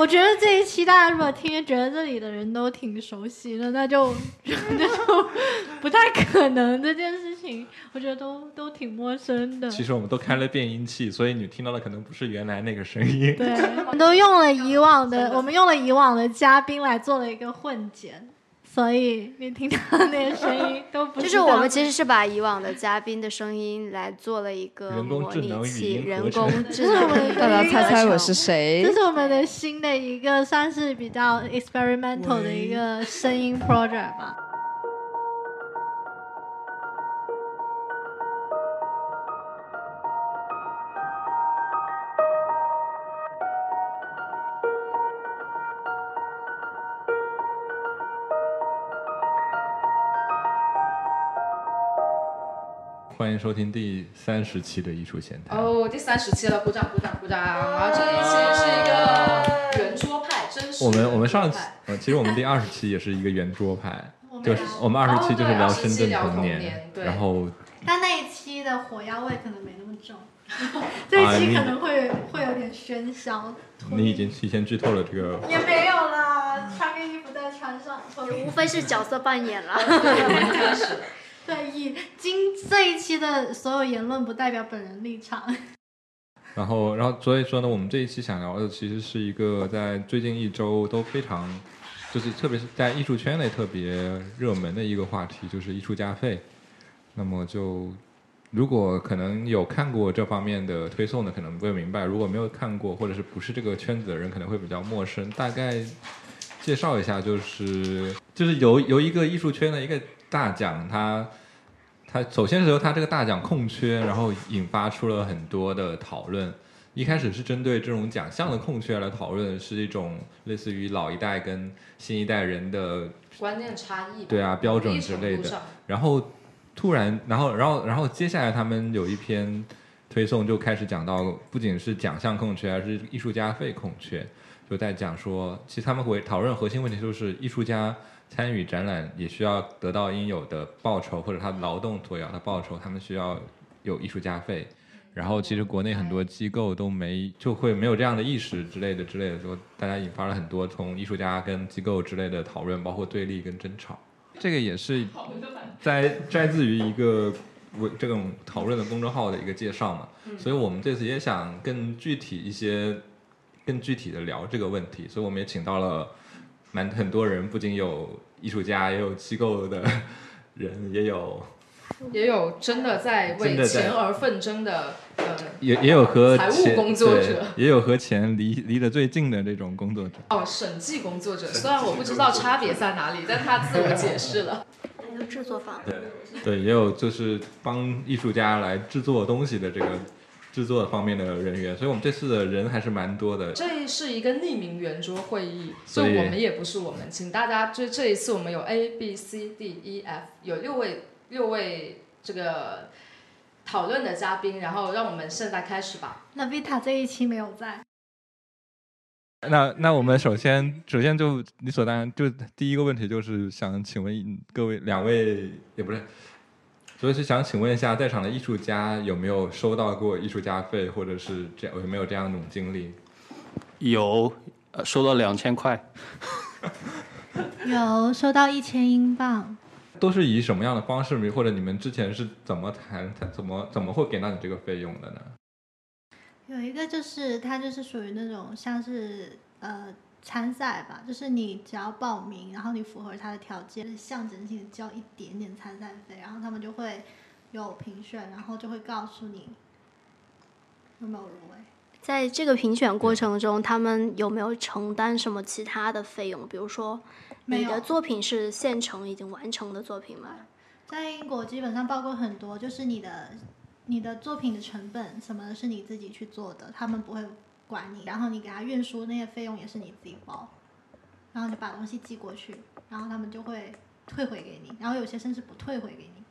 我觉得这一期大家如果听，觉得这里的人都挺熟悉的，那就 那就不太可能这件事情，我觉得都都挺陌生的。其实我们都开了变音器，所以你听到的可能不是原来那个声音。对，我们都用了以往的，我们用了以往的嘉宾来做了一个混剪。所以你听到那些声音都不 就是我们其实是把以往的嘉宾的声音来做了一个模拟器，人工智能。大家猜猜我是谁？这是我们的新的一个算是比较 experimental 的一个声音 project 吧。收听第三十期的艺术闲谈。哦，第三十期了，鼓掌鼓掌鼓掌！啊，这一期是一个圆桌派，真实。我们我们上期，呃，其实我们第二十期也是一个圆桌派，就是我们二十期就是聊深圳童年，然后。但那一期的火药味可能没那么重，这一期可能会会有点喧嚣。你已经提前剧透了这个。也没有啦，穿个衣服再穿上，无非是角色扮演了。开始。对，以今这一期的所有言论不代表本人立场。然后，然后所以说呢，我们这一期想聊的其实是一个在最近一周都非常，就是特别是在艺术圈内特别热门的一个话题，就是艺术家费。那么就如果可能有看过这方面的推送的，可能会明白；如果没有看过，或者是不是这个圈子的人，可能会比较陌生。大概介绍一下，就是就是由由一个艺术圈的一个大奖，它。他首先是由他这个大奖空缺，然后引发出了很多的讨论。一开始是针对这种奖项的空缺来讨论，是一种类似于老一代跟新一代人的观念差异，对啊，标准之类的。然后突然，然后，然后，然后接下来他们有一篇推送就开始讲到，不仅是奖项空缺，而是艺术家费空缺，就在讲说，其实他们会讨论核心问题就是艺术家。参与展览也需要得到应有的报酬，或者他劳动所要的报酬，他们需要有艺术家费。然后其实国内很多机构都没就会没有这样的意识之类的之类的，说大家引发了很多从艺术家跟机构之类的讨论，包括对立跟争吵。这个也是在摘自于一个为这种讨论的公众号的一个介绍嘛。所以我们这次也想更具体一些，更具体的聊这个问题，所以我们也请到了。蛮很多人，不仅有艺术家，也有机构的 人，也有 也有真的在为钱而奋争的，呃，也也有和财务工作者，也有和钱离离得最近的这种工作者。哦，审计工作者，虽然我不知道差别在哪里，但他自我解释了。还有制作方，对对，也有就是帮艺术家来制作东西的这个。制作方面的人员，所以我们这次的人还是蛮多的。这是一个匿名圆桌会议，所以我们也不是我们，请大家就这一次我们有 A B C D E F 有六位六位这个讨论的嘉宾，然后让我们现在开始吧。那 Vita 这一期没有在。那那我们首先首先就理所当然，就第一个问题就是想请问各位两位也不是。所以是想请问一下，在场的艺术家有没有收到过艺术家费，或者是这样有没有这样一种经历？有，收到两千块。有收到一千英镑。都是以什么样的方式？或者你们之前是怎么谈？怎么怎么会给到你这个费用的呢？有一个就是，他就是属于那种像是呃。参赛吧，就是你只要报名，然后你符合他的条件，象征性的交一点点参赛费，然后他们就会有评选，然后就会告诉你有没有入围。在这个评选过程中，他们有没有承担什么其他的费用？比如说，你的作品是现成已经完成的作品吗？在英国基本上包括很多，就是你的你的作品的成本什么的是你自己去做的，他们不会。管你，然后你给他运输那些费用也是你自己包，然后你把东西寄过去，然后他们就会退回给你，然后有些甚至不退回给你。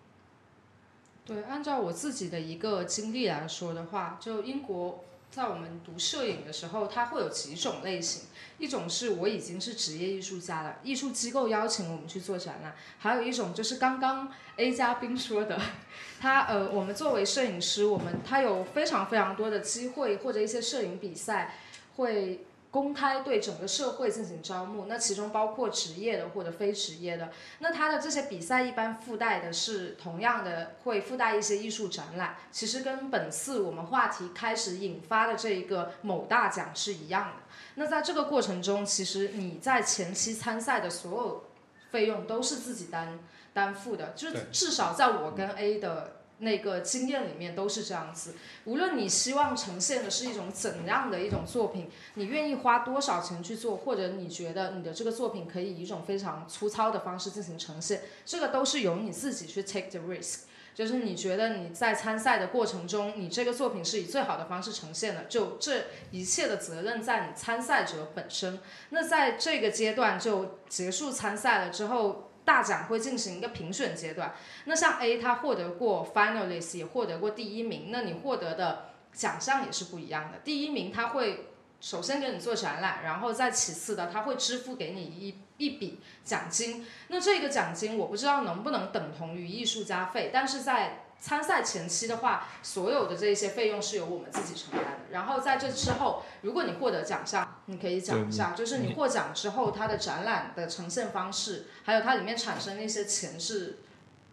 对，按照我自己的一个经历来说的话，就英国在我们读摄影的时候，它会有几种类型，一种是我已经是职业艺术家了，艺术机构邀请我们去做展览，还有一种就是刚刚 A 嘉宾说的。他呃，我们作为摄影师，我们他有非常非常多的机会或者一些摄影比赛，会公开对整个社会进行招募，那其中包括职业的或者非职业的。那它的这些比赛一般附带的是同样的，会附带一些艺术展览，其实跟本次我们话题开始引发的这一个某大奖是一样的。那在这个过程中，其实你在前期参赛的所有费用都是自己担担负的，就是至少在我跟 A 的。那个经验里面都是这样子，无论你希望呈现的是一种怎样的一种作品，你愿意花多少钱去做，或者你觉得你的这个作品可以以一种非常粗糙的方式进行呈现，这个都是由你自己去 take the risk。就是你觉得你在参赛的过程中，你这个作品是以最好的方式呈现的，就这一切的责任在你参赛者本身。那在这个阶段就结束参赛了之后。大奖会进行一个评选阶段，那像 A 他获得过 finalist，也获得过第一名，那你获得的奖项也是不一样的。第一名他会首先给你做展览，然后再其次的他会支付给你一一笔奖金，那这个奖金我不知道能不能等同于艺术家费，但是在参赛前期的话，所有的这些费用是由我们自己承担的。然后在这之后，如果你获得奖项，你可以讲一下，就是你获奖之后，它的展览的呈现方式，还有它里面产生的一些钱是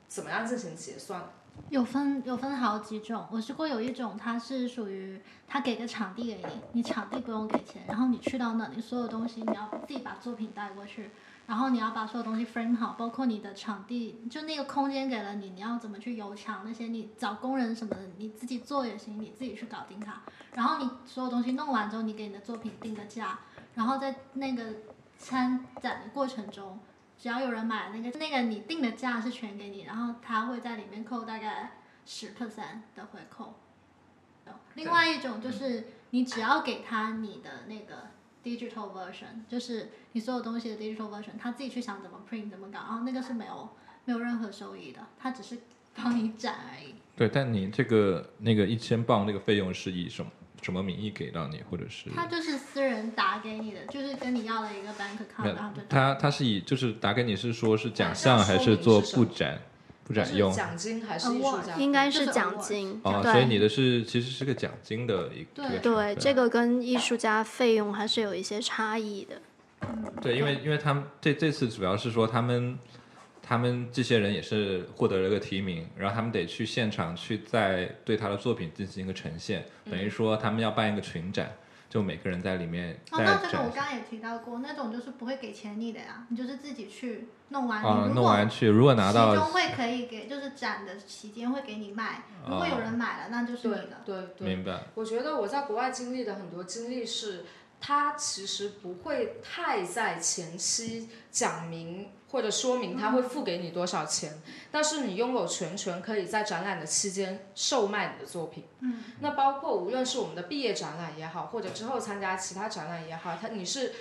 怎么样进行结算？有分有分好几种，我试过有一种，它是属于他给个场地给你，你场地不用给钱，然后你去到那里，所有东西你要自己把作品带过去。然后你要把所有东西 frame 好，包括你的场地，就那个空间给了你，你要怎么去油墙那些，你找工人什么的，你自己做也行，你自己去搞定它。然后你所有东西弄完之后，你给你的作品定个价，然后在那个参展的过程中，只要有人买那个那个你定的价是全给你，然后他会在里面扣大概十 percent 的回扣。另外一种就是你只要给他你的那个。Digital version 就是你所有东西的 digital version，他自己去想怎么 print 怎么搞，然后那个是没有没有任何收益的，他只是帮你展而已。对，但你这个那个一千磅那个费用是以什么什么名义给到你，或者是？他就是私人打给你的，就是跟你要了一个 bank account，然后就。他他是以就是打给你是说是奖项还是做布展？不展用奖金还是艺术家？应该是奖金哦，所以你的是其实是个奖金的一个对这个跟艺术家费用还是有一些差异的。对，因为因为他们这这次主要是说他们他们这些人也是获得了个提名，然后他们得去现场去再对他的作品进行一个呈现，等于说他们要办一个群展。就每个人在里面。哦，那这个我刚刚也提到过，那种就是不会给钱你的呀，你就是自己去弄完。啊，弄完去，如果拿到。其中会可以给，就是展的期间会给你卖，如果有人买了，那就是你的。对对。明白。我觉得我在国外经历的很多经历是，他其实不会太在前期讲明。或者说明他会付给你多少钱，但是你拥有全权可以在展览的期间售卖你的作品。嗯，那包括无论是我们的毕业展览也好，或者之后参加其他展览也好，他你是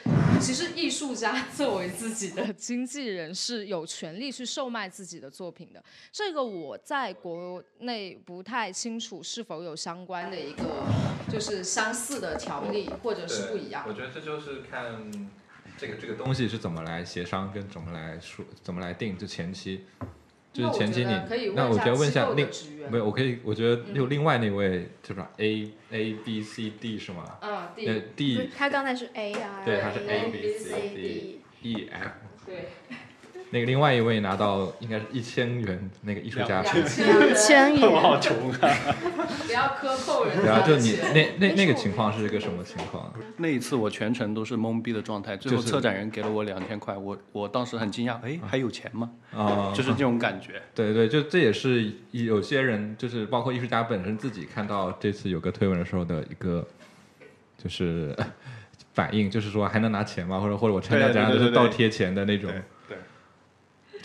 其实艺术家作为自己的经纪人是有权利去售卖自己的作品的。这个我在国内不太清楚是否有相关的一个就是相似的条例，或者是不一样。我觉得这就是看。这个这个东西是怎么来协商，跟怎么来说，怎么来定？就前期，就是前期你，那我觉得问一下另，没有，我可以，我觉得有另外那位，是吧？A A B C D 是吗？嗯，D。他刚才是 A 啊。对，他是 A B C D E F。对。那个另外一位拿到应该是一千元那个艺术家费，一千元，我好穷啊！不要克扣人家。然后就你那那那个情况是一个什么情况？那一次我全程都是懵逼的状态，最后策展人给了我两千块，我我当时很惊讶，哎，还有钱吗？啊，就是这种感觉。对对，就这也是有些人，就是包括艺术家本身自己看到这次有个推文的时候的一个就是 反应，就是说还能拿钱吗？或者或者我参加展览都是倒贴钱的那种。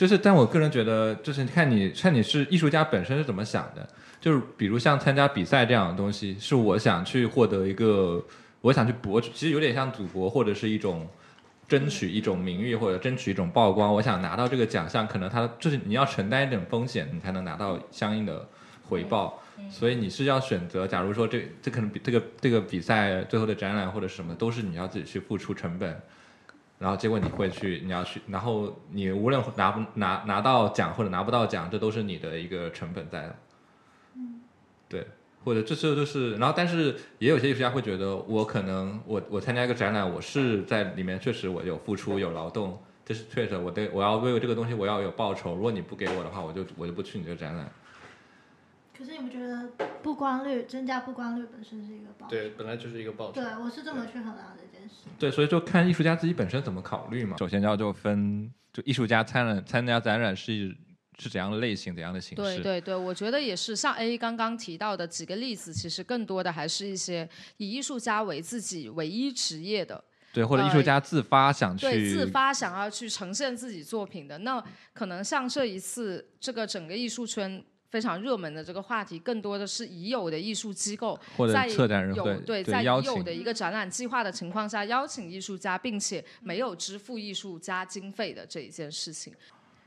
就是，但我个人觉得，就是看你看你是艺术家本身是怎么想的。就是比如像参加比赛这样的东西，是我想去获得一个，我想去博，其实有点像赌博或者是一种争取一种名誉或者争取一种曝光。我想拿到这个奖项，可能他就是你要承担一点风险，你才能拿到相应的回报。所以你是要选择，假如说这这可能比这个这个比赛最后的展览或者什么，都是你要自己去付出成本。然后结果你会去，你要去，然后你无论拿不拿拿到奖或者拿不到奖，这都是你的一个成本在。嗯，对。或者这时候就是，然后但是也有些艺术家会觉得，我可能我我参加一个展览，我是在里面确实我有付出有劳动，这是确实我对我要为这个东西我要有报酬，如果你不给我的话，我就我就不去你这个展览。可是你们觉得曝光率增加曝光率本身是一个报酬？对，本来就是一个报酬。对，我是这么去衡量这件事。对，所以就看艺术家自己本身怎么考虑嘛。首先要就分，就艺术家参展参加展览是。是怎样的类型，怎样的形式？对对对，我觉得也是。像 A 刚刚提到的几个例子，其实更多的还是一些以艺术家为自己唯一职业的，对，或者艺术家自发想去对自发想要去呈现自己作品的。那可能像这一次这个整个艺术圈非常热门的这个话题，更多的是已有的艺术机构在有对在已有的一个展览计划的情况下邀请艺术家，并且没有支付艺术家经费的这一件事情。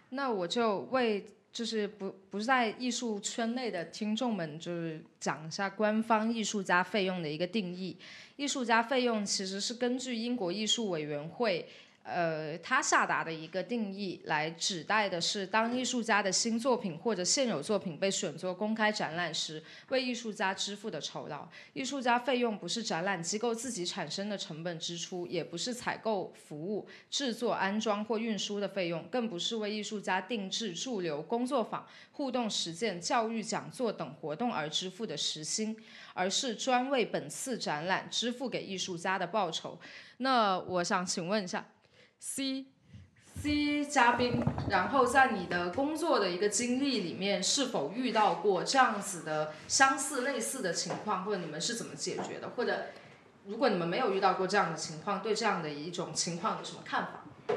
那我就为就是不不是在艺术圈内的听众们，就是讲一下官方艺术家费用的一个定义。艺术家费用其实是根据英国艺术委员会。呃，他下达的一个定义来指代的是，当艺术家的新作品或者现有作品被选作公开展览时，为艺术家支付的酬劳。艺术家费用不是展览机构自己产生的成本支出，也不是采购服务、制作、安装或运输的费用，更不是为艺术家定制驻留、工作坊、互动实践、教育讲座等活动而支付的时薪，而是专为本次展览支付给艺术家的报酬。那我想请问一下。C C 嘉宾，然后在你的工作的一个经历里面，是否遇到过这样子的相似类似的情况，或者你们是怎么解决的？或者如果你们没有遇到过这样的情况，对这样的一种情况有什么看法？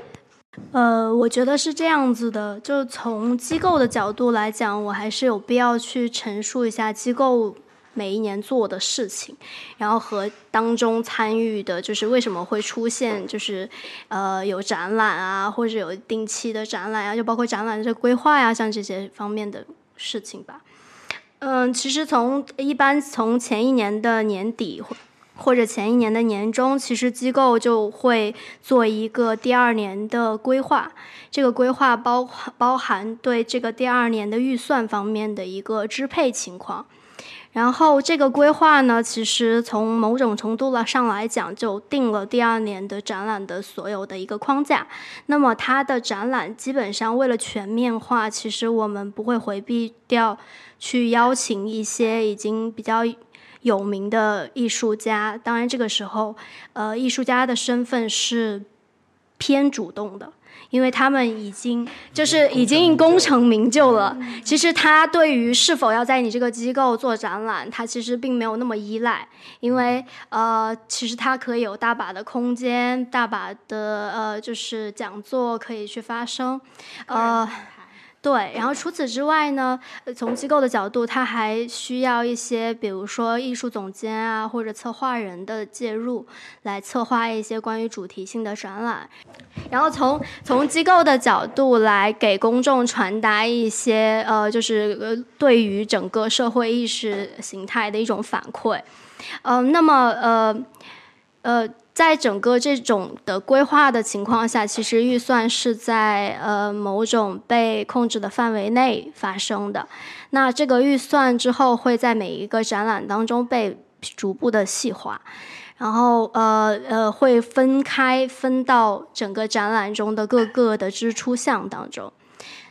呃，我觉得是这样子的，就从机构的角度来讲，我还是有必要去陈述一下机构。每一年做的事情，然后和当中参与的，就是为什么会出现，就是呃有展览啊，或者有定期的展览啊，就包括展览的规划呀，像这些方面的事情吧。嗯，其实从一般从前一年的年底或或者前一年的年中，其实机构就会做一个第二年的规划，这个规划包包含对这个第二年的预算方面的一个支配情况。然后这个规划呢，其实从某种程度了上来讲，就定了第二年的展览的所有的一个框架。那么它的展览基本上为了全面化，其实我们不会回避掉去邀请一些已经比较有名的艺术家。当然这个时候，呃，艺术家的身份是偏主动的。因为他们已经就是已经功成名就了，其实他对于是否要在你这个机构做展览，他其实并没有那么依赖，因为呃，其实他可以有大把的空间，大把的呃，就是讲座可以去发声，呃。对，然后除此之外呢，从机构的角度，他还需要一些，比如说艺术总监啊，或者策划人的介入，来策划一些关于主题性的展览。然后从从机构的角度来给公众传达一些，呃，就是呃，对于整个社会意识形态的一种反馈。嗯，那么呃，呃。在整个这种的规划的情况下，其实预算是在呃某种被控制的范围内发生的。那这个预算之后会在每一个展览当中被逐步的细化，然后呃呃会分开分到整个展览中的各个的支出项当中。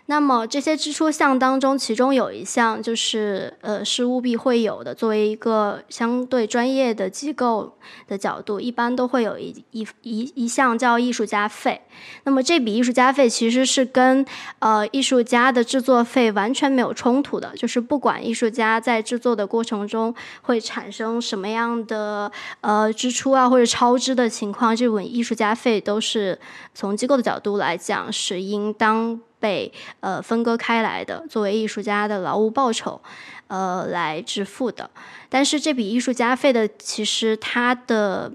那么这些支出项当中，其中有一项就是呃是务必会有的。作为一个相对专业的机构的角度，一般都会有一一一一项叫艺术家费。那么这笔艺术家费其实是跟呃艺术家的制作费完全没有冲突的，就是不管艺术家在制作的过程中会产生什么样的呃支出啊或者超支的情况，这笔艺术家费都是从机构的角度来讲是应当。被呃分割开来的，作为艺术家的劳务报酬，呃来支付的。但是这笔艺术家费的，其实它的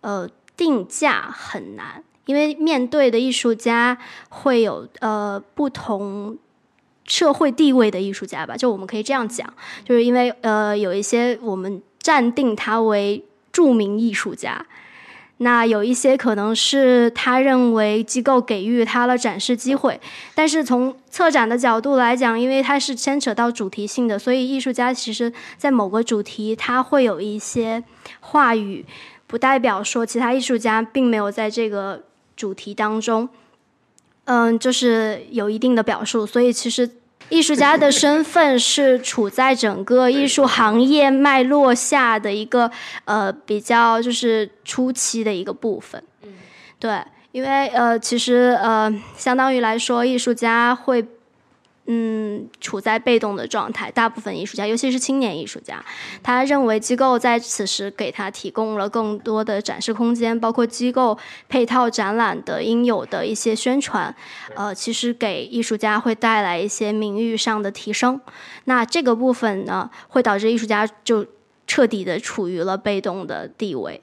呃定价很难，因为面对的艺术家会有呃不同社会地位的艺术家吧，就我们可以这样讲，就是因为呃有一些我们暂定他为著名艺术家。那有一些可能是他认为机构给予他了展示机会，但是从策展的角度来讲，因为它是牵扯到主题性的，所以艺术家其实在某个主题他会有一些话语，不代表说其他艺术家并没有在这个主题当中，嗯，就是有一定的表述，所以其实。艺术家的身份是处在整个艺术行业脉络下的一个呃比较就是初期的一个部分，嗯对，因为呃其实呃相当于来说，艺术家会。嗯，处在被动的状态。大部分艺术家，尤其是青年艺术家，他认为机构在此时给他提供了更多的展示空间，包括机构配套展览的应有的一些宣传，呃，其实给艺术家会带来一些名誉上的提升。那这个部分呢，会导致艺术家就彻底的处于了被动的地位。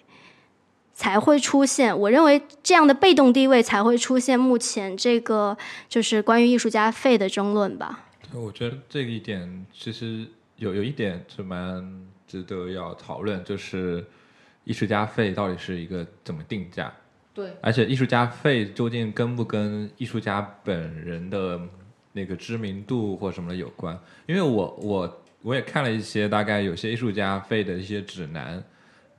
才会出现，我认为这样的被动地位才会出现目前这个就是关于艺术家费的争论吧。我觉得这一点其实有有一点是蛮值得要讨论，就是艺术家费到底是一个怎么定价？对，而且艺术家费究竟跟不跟艺术家本人的那个知名度或什么的有关？因为我我我也看了一些大概有些艺术家费的一些指南。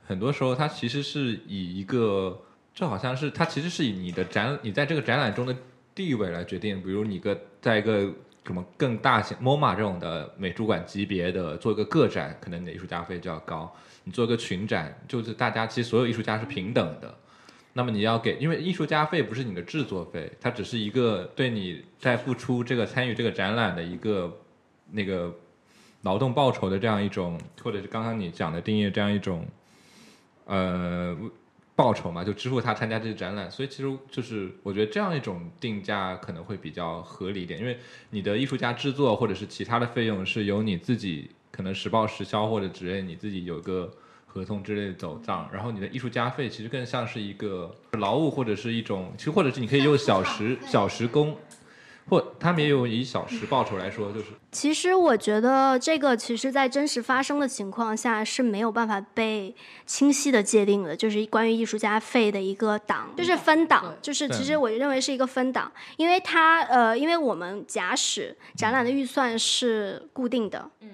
很多时候，它其实是以一个，就好像是它其实是以你的展，你在这个展览中的地位来决定。比如你个在一个什么更大型 MoMA 这种的美术馆级别的做一个个展，可能你的艺术家费就要高。你做一个群展，就是大家其实所有艺术家是平等的。那么你要给，因为艺术家费不是你的制作费，它只是一个对你在付出这个参与这个展览的一个那个劳动报酬的这样一种，或者是刚刚你讲的定义这样一种。呃，报酬嘛，就支付他参加这个展览，所以其实就是我觉得这样一种定价可能会比较合理一点，因为你的艺术家制作或者是其他的费用是由你自己可能实报实销或者之类你自己有个合同之类的走账，然后你的艺术家费其实更像是一个劳务或者是一种，其实或者是你可以用小时小时工。或他们也有以小时报酬来说，就是。其实我觉得这个，其实，在真实发生的情况下是没有办法被清晰的界定的，就是关于艺术家费的一个档，就是分档，就是其实我认为是一个分档，因为它呃，因为我们假使展览的预算是固定的，嗯。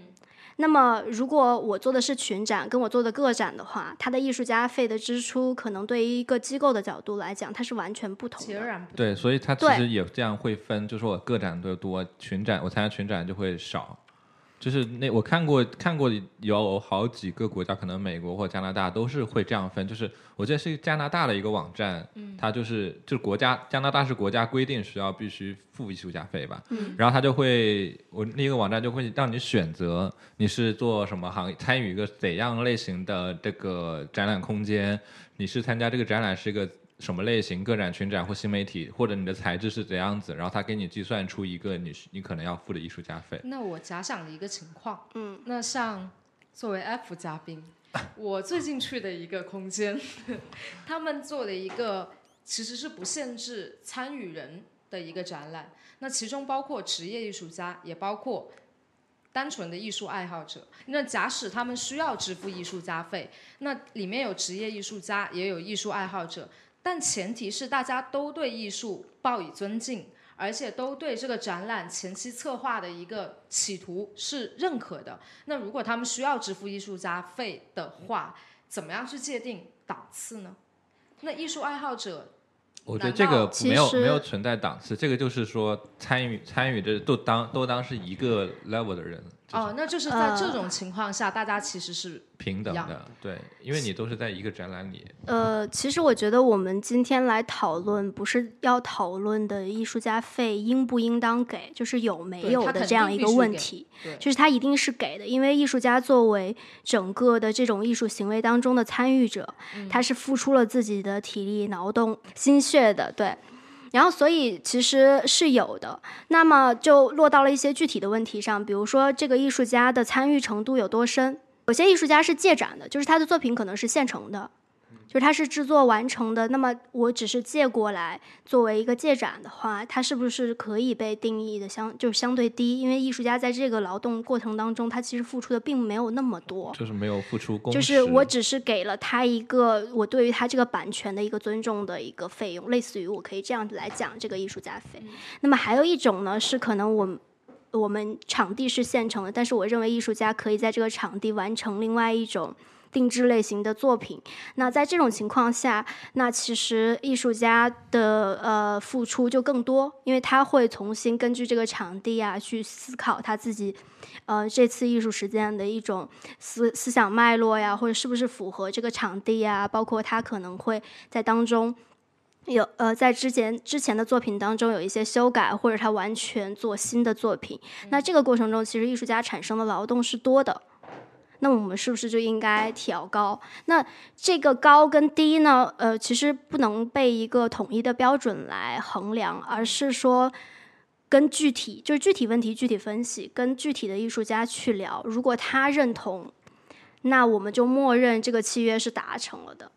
那么，如果我做的是群展，跟我做的个展的话，它的艺术家费的支出，可能对于一个机构的角度来讲，它是完全不同的。对，所以它其实也这样会分，就是我个展的多，群展我参加群展就会少。就是那我看过看过有好几个国家，可能美国或加拿大都是会这样分。就是我记得是加拿大的一个网站，嗯它就是就是国家加拿大是国家规定需要必须付艺术家费吧。嗯然后他就会我那个网站就会让你选择你是做什么行业，参与一个怎样类型的这个展览空间，你是参加这个展览是一个。什么类型个展、群展或新媒体，或者你的材质是怎样子，然后他给你计算出一个你你可能要付的艺术家费。那我假想的一个情况，嗯，那像作为 F 嘉宾，我最近去的一个空间，他们做了一个其实是不限制参与人的一个展览，那其中包括职业艺术家，也包括单纯的艺术爱好者。那假使他们需要支付艺术家费，那里面有职业艺术家，也有艺术爱好者。但前提是大家都对艺术报以尊敬，而且都对这个展览前期策划的一个企图是认可的。那如果他们需要支付艺术家费的话，怎么样去界定档次呢？那艺术爱好者，我觉得这个没有没有存在档次，这个就是说参与参与的都当都当是一个 level 的人。哦，那就是在这种情况下，大家其实是平等的，对，因为你都是在一个展览里。呃，其实我觉得我们今天来讨论，不是要讨论的艺术家费应不应当给，就是有没有的这样一个问题，就是他一定是给的，因为艺术家作为整个的这种艺术行为当中的参与者，他是付出了自己的体力、劳动、心血的，对。然后，所以其实是有的。那么就落到了一些具体的问题上，比如说这个艺术家的参与程度有多深。有些艺术家是借展的，就是他的作品可能是现成的，就是它是制作完成的，那么我只是借过来作为一个借展的话，它是不是可以被定义的相就是相对低？因为艺术家在这个劳动过程当中，他其实付出的并没有那么多，就是没有付出工，就是我只是给了他一个我对于他这个版权的一个尊重的一个费用，类似于我可以这样子来讲这个艺术家费。那么还有一种呢，是可能我我们场地是现成的，但是我认为艺术家可以在这个场地完成另外一种。定制类型的作品，那在这种情况下，那其实艺术家的呃付出就更多，因为他会重新根据这个场地啊去思考他自己，呃这次艺术实践的一种思思想脉络呀，或者是不是符合这个场地呀，包括他可能会在当中有呃在之前之前的作品当中有一些修改，或者他完全做新的作品，那这个过程中其实艺术家产生的劳动是多的。那我们是不是就应该调高？那这个高跟低呢？呃，其实不能被一个统一的标准来衡量，而是说跟具体就是具体问题具体分析，跟具体的艺术家去聊。如果他认同，那我们就默认这个契约是达成了的。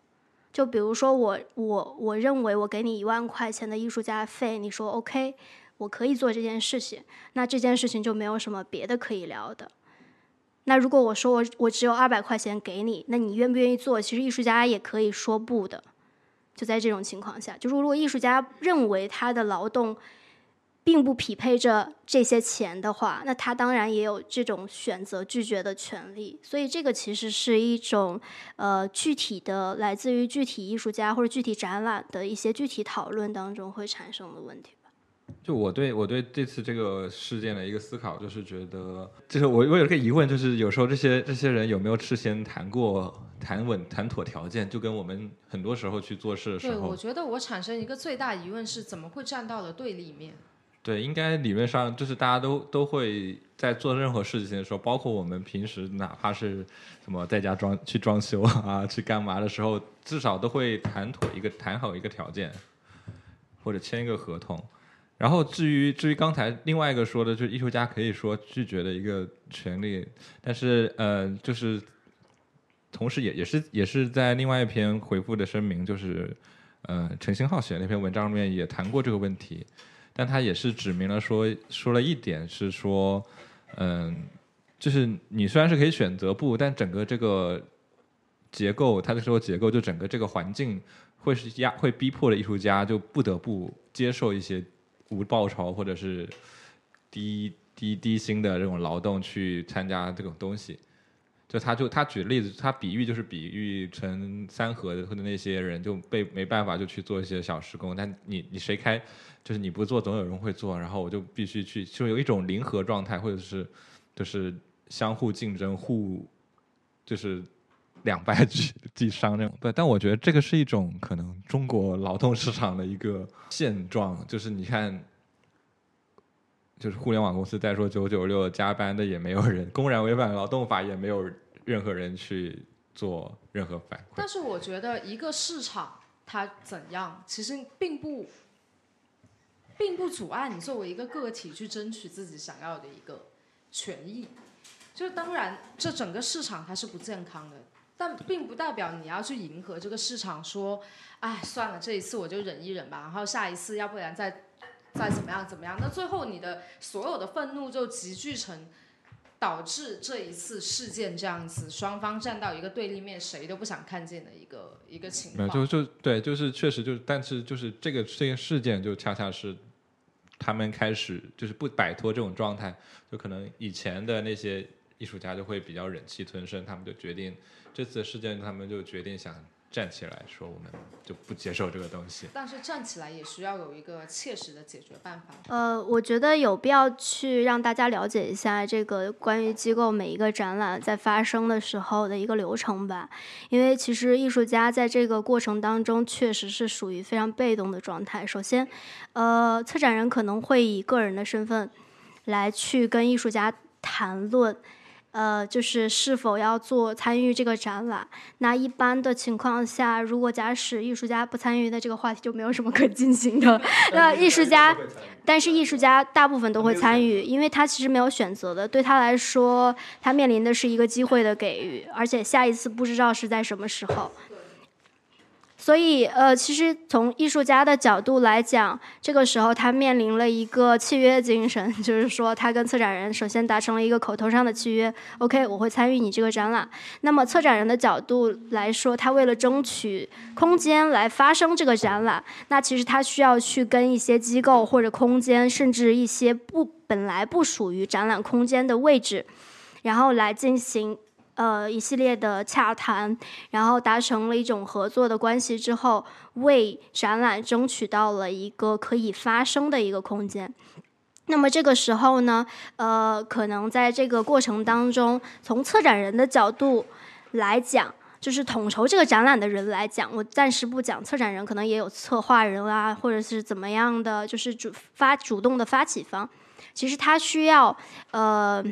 就比如说我我我认为我给你一万块钱的艺术家费，你说 OK，我可以做这件事情，那这件事情就没有什么别的可以聊的。那如果我说我我只有二百块钱给你，那你愿不愿意做？其实艺术家也可以说不的。就在这种情况下，就是如果艺术家认为他的劳动并不匹配着这些钱的话，那他当然也有这种选择拒绝的权利。所以这个其实是一种呃具体的来自于具体艺术家或者具体展览的一些具体讨论当中会产生的问题。就我对我对这次这个事件的一个思考，就是觉得，就是我我有一个疑问，就是有时候这些这些人有没有事先谈过谈稳谈妥条件，就跟我们很多时候去做事的时候。对，我觉得我产生一个最大疑问是，怎么会站到了对立面？对，应该理论上就是大家都都会在做任何事情的时候，包括我们平时哪怕是什么在家装去装修啊，去干嘛的时候，至少都会谈妥一个谈好一个条件，或者签一个合同。然后至于至于刚才另外一个说的，就是艺术家可以说拒绝的一个权利，但是呃，就是同时也也是也是在另外一篇回复的声明，就是呃陈星浩写那篇文章里面也谈过这个问题，但他也是指明了说说了一点是说，嗯，就是你虽然是可以选择不，但整个这个结构，他的说结构就整个这个环境会是压会逼迫的艺术家就不得不接受一些。无报酬或者是低低低薪的这种劳动去参加这种东西，就他就他举例子，他比喻就是比喻成三河的或者那些人就被没办法就去做一些小时工，但你你谁开就是你不做总有人会做，然后我就必须去，就有一种零和状态，或者是就是相互竞争互就是两败俱俱伤那种。对，但我觉得这个是一种可能中国劳动市场的一个现状，就是你看。就是互联网公司再说九九六加班的也没有人，公然违反劳动法也没有任何人去做任何反馈。但是我觉得一个市场它怎样，其实并不，并不阻碍你作为一个个体去争取自己想要的一个权益。就当然，这整个市场它是不健康的，但并不代表你要去迎合这个市场，说，哎，算了，这一次我就忍一忍吧，然后下一次要不然再。再怎么样怎么样，那最后你的所有的愤怒就集聚成，导致这一次事件这样子，双方站到一个对立面，谁都不想看见的一个一个情况。就就对，就是确实就是，但是就是这个这个事件就恰恰是，他们开始就是不摆脱这种状态，就可能以前的那些艺术家就会比较忍气吞声，他们就决定这次事件，他们就决定想。站起来说，我们就不接受这个东西。但是站起来也需要有一个切实的解决办法。呃，我觉得有必要去让大家了解一下这个关于机构每一个展览在发生的时候的一个流程吧。因为其实艺术家在这个过程当中确实是属于非常被动的状态。首先，呃，策展人可能会以个人的身份来去跟艺术家谈论。呃，就是是否要做参与这个展览？那一般的情况下，如果假使艺术家不参与，的这个话题就没有什么可进行的。那艺术家，但是艺术家大部分都会参与，因为他其实没有选择的。对他来说，他面临的是一个机会的给予，而且下一次不知道是在什么时候。所以，呃，其实从艺术家的角度来讲，这个时候他面临了一个契约精神，就是说他跟策展人首先达成了一个口头上的契约，OK，我会参与你这个展览。那么策展人的角度来说，他为了争取空间来发生这个展览，那其实他需要去跟一些机构或者空间，甚至一些不本来不属于展览空间的位置，然后来进行。呃，一系列的洽谈，然后达成了一种合作的关系之后，为展览争取到了一个可以发生的一个空间。那么这个时候呢，呃，可能在这个过程当中，从策展人的角度来讲，就是统筹这个展览的人来讲，我暂时不讲策展人，可能也有策划人啊，或者是怎么样的，就是主发主动的发起方，其实他需要呃。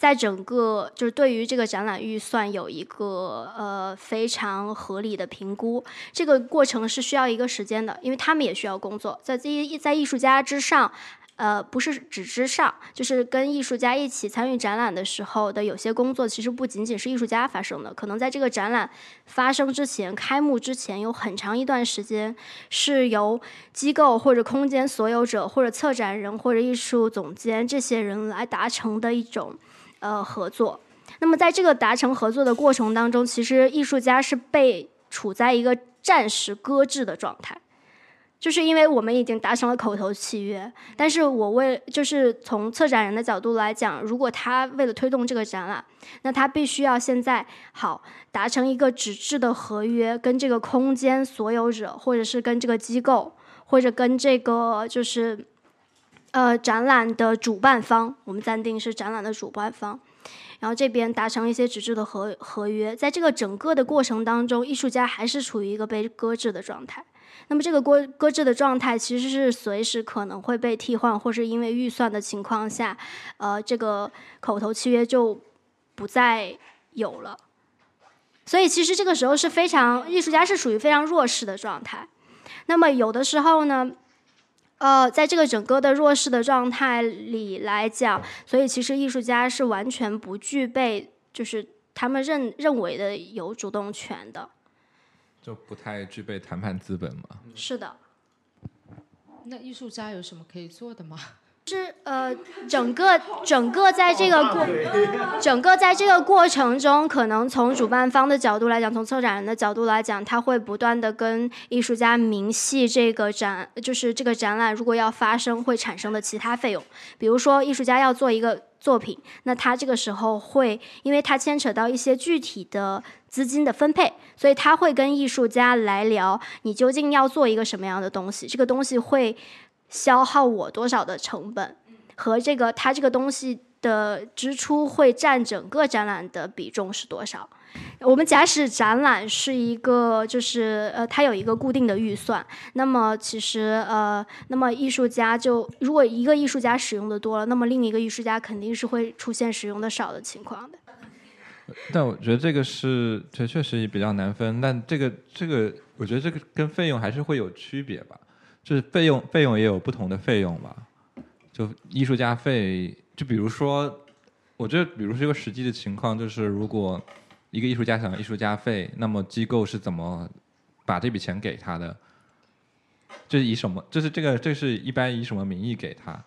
在整个就是对于这个展览预算有一个呃非常合理的评估，这个过程是需要一个时间的，因为他们也需要工作，在艺在艺术家之上，呃不是只之上，就是跟艺术家一起参与展览的时候的有些工作，其实不仅仅是艺术家发生的，可能在这个展览发生之前、开幕之前，有很长一段时间是由机构或者空间所有者或者策展人或者艺术总监这些人来达成的一种。呃，合作。那么，在这个达成合作的过程当中，其实艺术家是被处在一个暂时搁置的状态，就是因为我们已经达成了口头契约。但是我为就是从策展人的角度来讲，如果他为了推动这个展览，那他必须要现在好达成一个纸质的合约，跟这个空间所有者，或者是跟这个机构，或者跟这个就是。呃，展览的主办方，我们暂定是展览的主办方，然后这边达成一些纸质的合合约，在这个整个的过程当中，艺术家还是处于一个被搁置的状态。那么这个搁搁置的状态，其实是随时可能会被替换，或是因为预算的情况下，呃，这个口头契约就不再有了。所以其实这个时候是非常，艺术家是属于非常弱势的状态。那么有的时候呢？呃，在这个整个的弱势的状态里来讲，所以其实艺术家是完全不具备，就是他们认认为的有主动权的，就不太具备谈判资本嘛。是的。那艺术家有什么可以做的吗？是呃，整个整个在这个过，整个在这个过程中，可能从主办方的角度来讲，从策展人的角度来讲，他会不断的跟艺术家明细这个展，就是这个展览如果要发生会产生的其他费用，比如说艺术家要做一个作品，那他这个时候会，因为他牵扯到一些具体的资金的分配，所以他会跟艺术家来聊，你究竟要做一个什么样的东西，这个东西会。消耗我多少的成本，和这个它这个东西的支出会占整个展览的比重是多少？我们假使展览是一个，就是呃，它有一个固定的预算，那么其实呃，那么艺术家就如果一个艺术家使用的多了，那么另一个艺术家肯定是会出现使用的少的情况的。但我觉得这个是这确实也比较难分，但这个这个我觉得这个跟费用还是会有区别吧。就是费用，费用也有不同的费用吧。就艺术家费，就比如说，我觉得，比如说一个实际的情况，就是如果一个艺术家想要艺术家费，那么机构是怎么把这笔钱给他的？就是以什么？就是这个，这是一般以什么名义给他？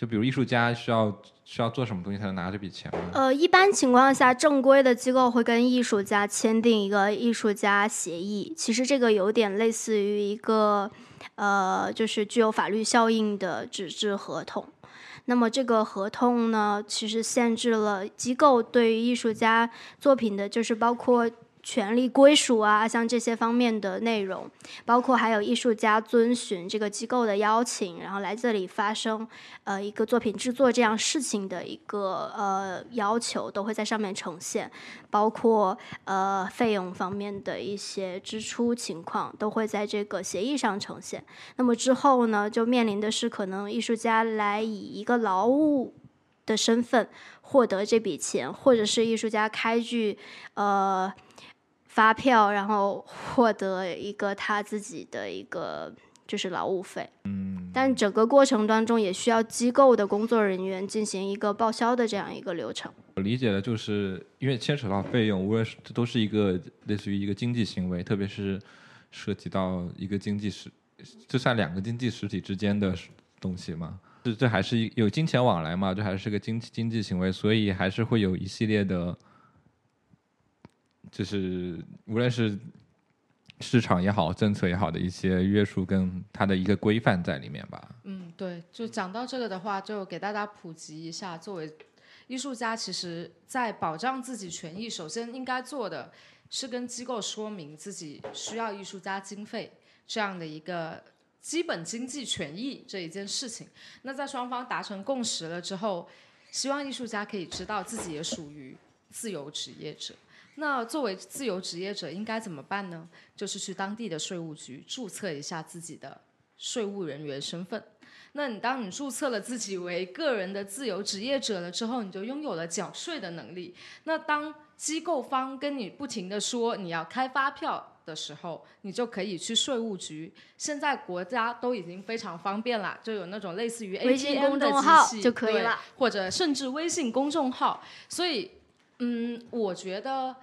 就比如艺术家需要需要做什么东西才能拿这笔钱？呃，一般情况下，正规的机构会跟艺术家签订一个艺术家协议。其实这个有点类似于一个。呃，就是具有法律效应的纸质合同。那么这个合同呢，其实限制了机构对于艺术家作品的，就是包括。权利归属啊，像这些方面的内容，包括还有艺术家遵循这个机构的邀请，然后来这里发生呃一个作品制作这样事情的一个呃要求，都会在上面呈现，包括呃费用方面的一些支出情况，都会在这个协议上呈现。那么之后呢，就面临的是可能艺术家来以一个劳务的身份获得这笔钱，或者是艺术家开具呃。发票，然后获得一个他自己的一个就是劳务费。嗯，但整个过程当中也需要机构的工作人员进行一个报销的这样一个流程。我理解的就是因为牵扯到费用，无论是这都是一个类似于一个经济行为，特别是涉及到一个经济实，就算两个经济实体之间的东西嘛？这这还是有金钱往来嘛？这还是个经经济行为，所以还是会有一系列的，就是无论是市场也好，政策也好的一些约束跟它的一个规范在里面吧。嗯，对，就讲到这个的话，就给大家普及一下，作为艺术家，其实在保障自己权益，首先应该做的是跟机构说明自己需要艺术家经费这样的一个。基本经济权益这一件事情，那在双方达成共识了之后，希望艺术家可以知道自己也属于自由职业者。那作为自由职业者应该怎么办呢？就是去当地的税务局注册一下自己的税务人员身份。那你当你注册了自己为个人的自由职业者了之后，你就拥有了缴税的能力。那当机构方跟你不停的说你要开发票。的时候，你就可以去税务局。现在国家都已经非常方便了，就有那种类似于 ATM 的机器就可以了，或者甚至微信公众号。所以，嗯，我觉得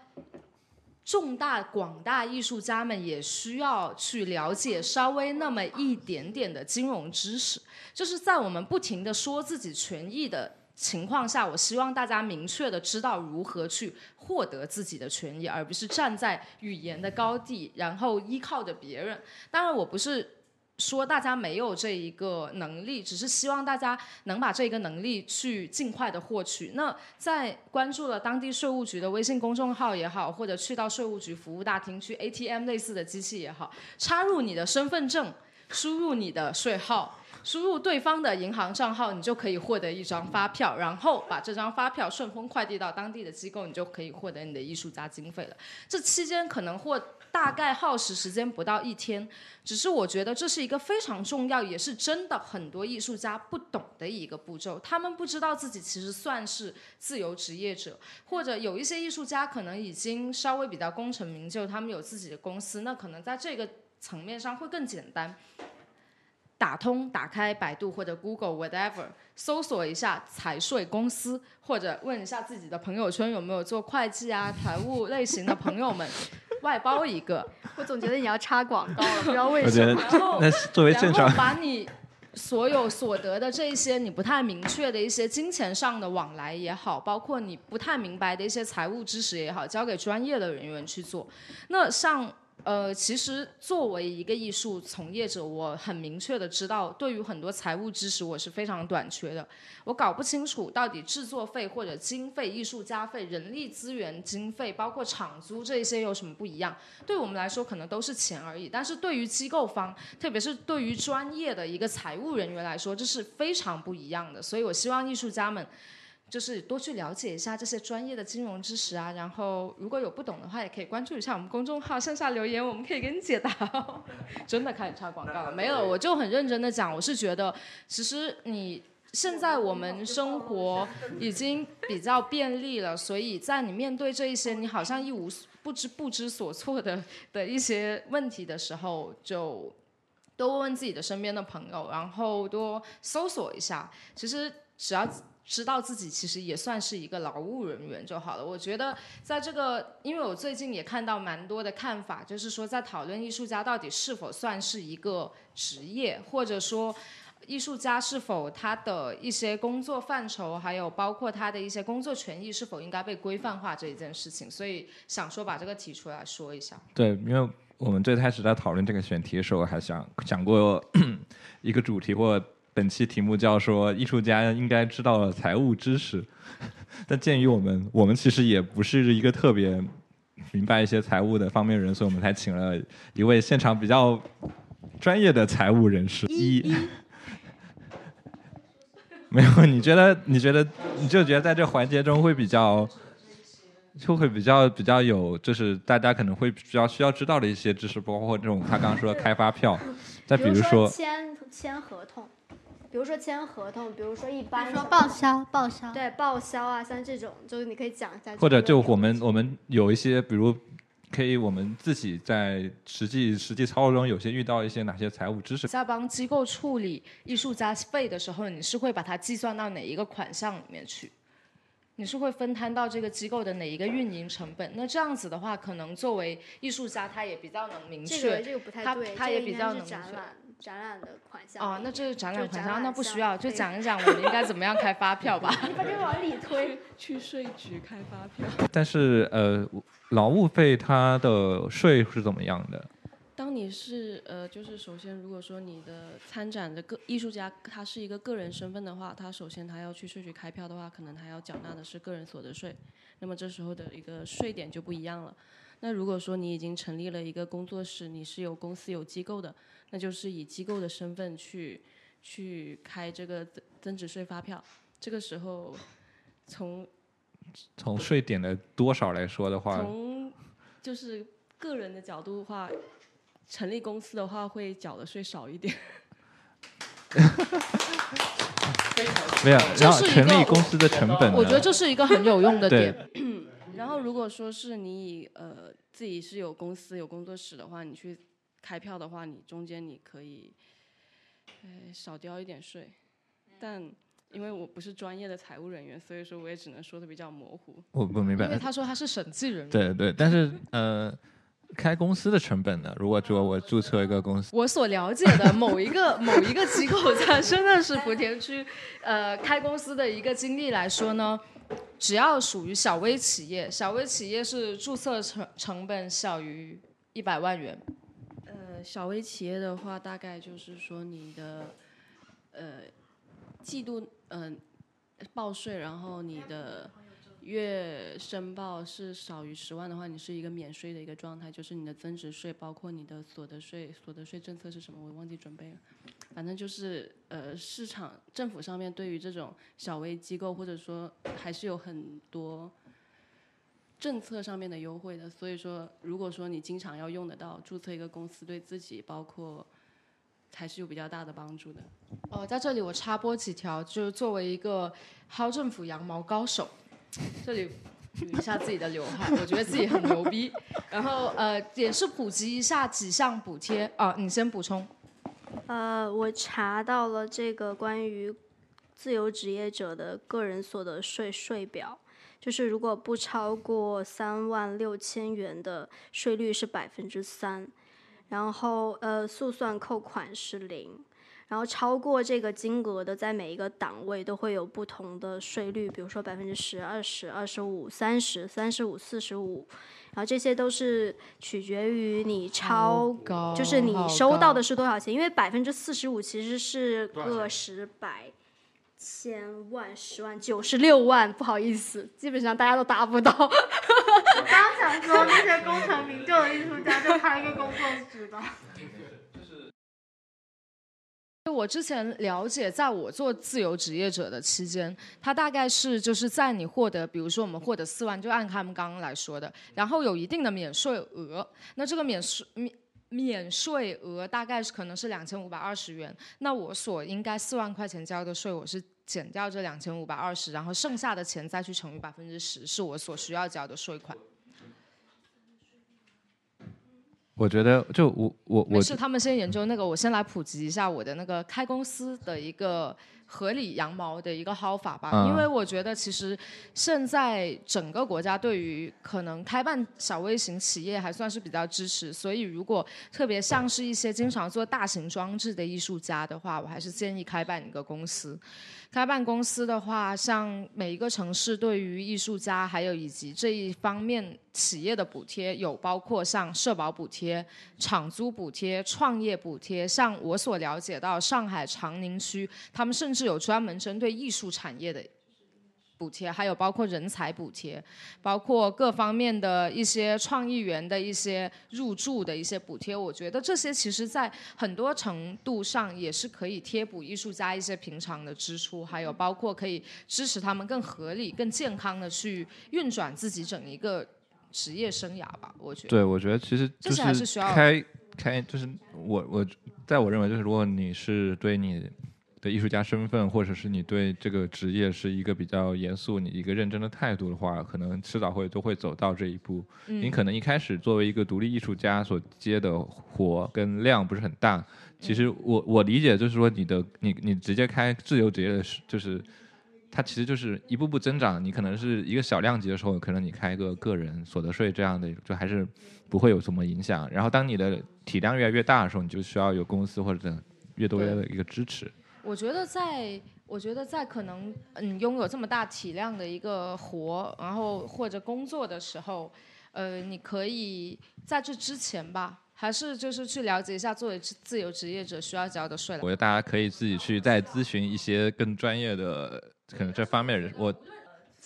重大广大艺术家们也需要去了解稍微那么一点点的金融知识，就是在我们不停的说自己权益的。情况下，我希望大家明确的知道如何去获得自己的权益，而不是站在语言的高地，然后依靠着别人。当然，我不是说大家没有这一个能力，只是希望大家能把这个能力去尽快的获取。那在关注了当地税务局的微信公众号也好，或者去到税务局服务大厅去 ATM 类似的机器也好，插入你的身份证，输入你的税号。输入对方的银行账号，你就可以获得一张发票，然后把这张发票顺丰快递到当地的机构，你就可以获得你的艺术家经费了。这期间可能或大概耗时时间不到一天，只是我觉得这是一个非常重要，也是真的很多艺术家不懂的一个步骤。他们不知道自己其实算是自由职业者，或者有一些艺术家可能已经稍微比较功成名就，他们有自己的公司，那可能在这个层面上会更简单。打通、打开百度或者 Google whatever，搜索一下财税公司，或者问一下自己的朋友圈有没有做会计啊、财务类型的朋友们，外包一个。我总觉得你要插广告了，不知道为什么。然后，作为正常，把你所有所得的这一些你不太明确的一些金钱上的往来也好，包括你不太明白的一些财务知识也好，交给专业的人员去做。那像。呃，其实作为一个艺术从业者，我很明确的知道，对于很多财务知识，我是非常短缺的。我搞不清楚到底制作费或者经费、艺术家费、人力资源经费，包括场租这些有什么不一样？对我们来说，可能都是钱而已。但是对于机构方，特别是对于专业的一个财务人员来说，这是非常不一样的。所以我希望艺术家们。就是多去了解一下这些专业的金融知识啊，然后如果有不懂的话，也可以关注一下我们公众号，向下留言，我们可以给你解答。真的开始插广告了？没有，我就很认真的讲，我是觉得，其实你现在我们生活已经比较便利了，所以在你面对这一些你好像一无不知不知所措的的一些问题的时候，就多问问自己的身边的朋友，然后多搜索一下，其实只要。知道自己其实也算是一个劳务人员就好了。我觉得在这个，因为我最近也看到蛮多的看法，就是说在讨论艺术家到底是否算是一个职业，或者说艺术家是否他的一些工作范畴，还有包括他的一些工作权益是否应该被规范化这一件事情。所以想说把这个提出来说一下。对，因为我们最开始在讨论这个选题的时候，还想讲过 一个主题或。本期题目叫说艺术家应该知道财务知识，但鉴于我们我们其实也不是一个特别明白一些财务的方面人，所以我们才请了一位现场比较专业的财务人士。一，没有？你觉得？你觉得？你就觉得在这环节中会比较，就会比较比较有，就是大家可能会比较需要知道的一些知识，包括这种他刚刚说开发票，再比如说签签合同。比如说签合同，比如说一般说报销，报销对报销啊，像这种就是你可以讲一下。或者就我们我们有一些，比如可以我们自己在实际实际操作中，有些遇到一些哪些财务知识。在帮机构处理艺术家费的时候，你是会把它计算到哪一个款项里面去？你是会分摊到这个机构的哪一个运营成本？那这样子的话，可能作为艺术家，他也比较能明确。这个这个不太对，他也比较能展览的款项。哦，那这是展览款项，那不需要，就讲一讲 我们应该怎么样开发票吧。你把这个往里推，去税局开发票。但是呃，劳务费它的税是怎么样的？当你是呃，就是首先，如果说你的参展的个艺术家他是一个个人身份的话，他首先他要去税局开票的话，可能他要缴纳的是个人所得税，那么这时候的一个税点就不一样了。那如果说你已经成立了一个工作室，你是有公司有机构的，那就是以机构的身份去去开这个增增值税发票。这个时候从从税点的多少来说的话，从就是个人的角度的话。成立公司的话，会缴的税少一点。没有，然后成立公司的成本，我觉得这是一个很有用的点。然后，如果说是你以呃自己是有公司有工作室的话，你去开票的话，你中间你可以呃少交一点税。但因为我不是专业的财务人员，所以说我也只能说的比较模糊。我不明白，因为他说他是审计人员。对对，但是呃。开公司的成本呢？如果说我注册一个公司，我所了解的某一个某一个机构在深圳市福田区，呃，开公司的一个经历来说呢，只要属于小微企业，小微企业是注册成成本小于一百万元。小微企业的话，大概就是说你的呃季度嗯报税，然后你的。月申报是少于十万的话，你是一个免税的一个状态，就是你的增值税，包括你的所得税，所得税政策是什么？我忘记准备了。反正就是呃，市场政府上面对于这种小微机构，或者说还是有很多政策上面的优惠的。所以说，如果说你经常要用得到注册一个公司，对自己包括还是有比较大的帮助的。哦，在这里我插播几条，就是作为一个薅政府羊毛高手。这里捋一下自己的刘海，我觉得自己很牛逼。然后呃，也是普及一下几项补贴啊，你先补充。呃，我查到了这个关于自由职业者的个人所得税税表，就是如果不超过三万六千元的税率是百分之三，然后呃，速算扣款是零。然后超过这个金额的，在每一个档位都会有不同的税率，比如说百分之十、二十、二十五、三十、三十五、四十五，然后这些都是取决于你超，就是你收到的是多少钱，因为百分之四十五其实是个十百千万十万九十六万，不好意思，基本上大家都达不到。我刚想说那些功成名就的艺术家就开一个工作室吧。我之前了解，在我做自由职业者的期间，他大概是就是在你获得，比如说我们获得四万，就按他们刚刚来说的，然后有一定的免税额，那这个免税免免税额大概是可能是两千五百二十元，那我所应该四万块钱交的税，我是减掉这两千五百二十，然后剩下的钱再去乘以百分之十，是我所需要交的税款。我觉得，就我我我，是他们先研究那个，我先来普及一下我的那个开公司的一个合理羊毛的一个薅法吧。因为我觉得，其实现在整个国家对于可能开办小微型企业还算是比较支持，所以如果特别像是一些经常做大型装置的艺术家的话，我还是建议开办一个公司。开办公司的话，像每一个城市对于艺术家，还有以及这一方面企业的补贴，有包括像社保补贴、厂租补贴、创业补贴。像我所了解到，上海长宁区，他们甚至有专门针对艺术产业的。补贴还有包括人才补贴，包括各方面的一些创意园的一些入驻的一些补贴，我觉得这些其实在很多程度上也是可以贴补艺术家一些平常的支出，还有包括可以支持他们更合理、更健康的去运转自己整一个职业生涯吧。我觉得，对，我觉得其实就是开开，就是我我在我认为就是如果你是对你。的艺术家身份，或者是你对这个职业是一个比较严肃、你一个认真的态度的话，可能迟早会都会走到这一步。你可能一开始作为一个独立艺术家所接的活跟量不是很大。其实我我理解就是说，你的你你直接开自由职业的，就是它其实就是一步步增长。你可能是一个小量级的时候，可能你开一个个人所得税这样的，就还是不会有什么影响。然后当你的体量越来越大的时候，你就需要有公司或者越多的一个支持。我觉得在，我觉得在可能嗯拥有这么大体量的一个活，然后或者工作的时候，呃，你可以在这之前吧。还是就是去了解一下作为自由职业者需要交的税。我觉得大家可以自己去再咨询一些更专业的，可能这方面人。我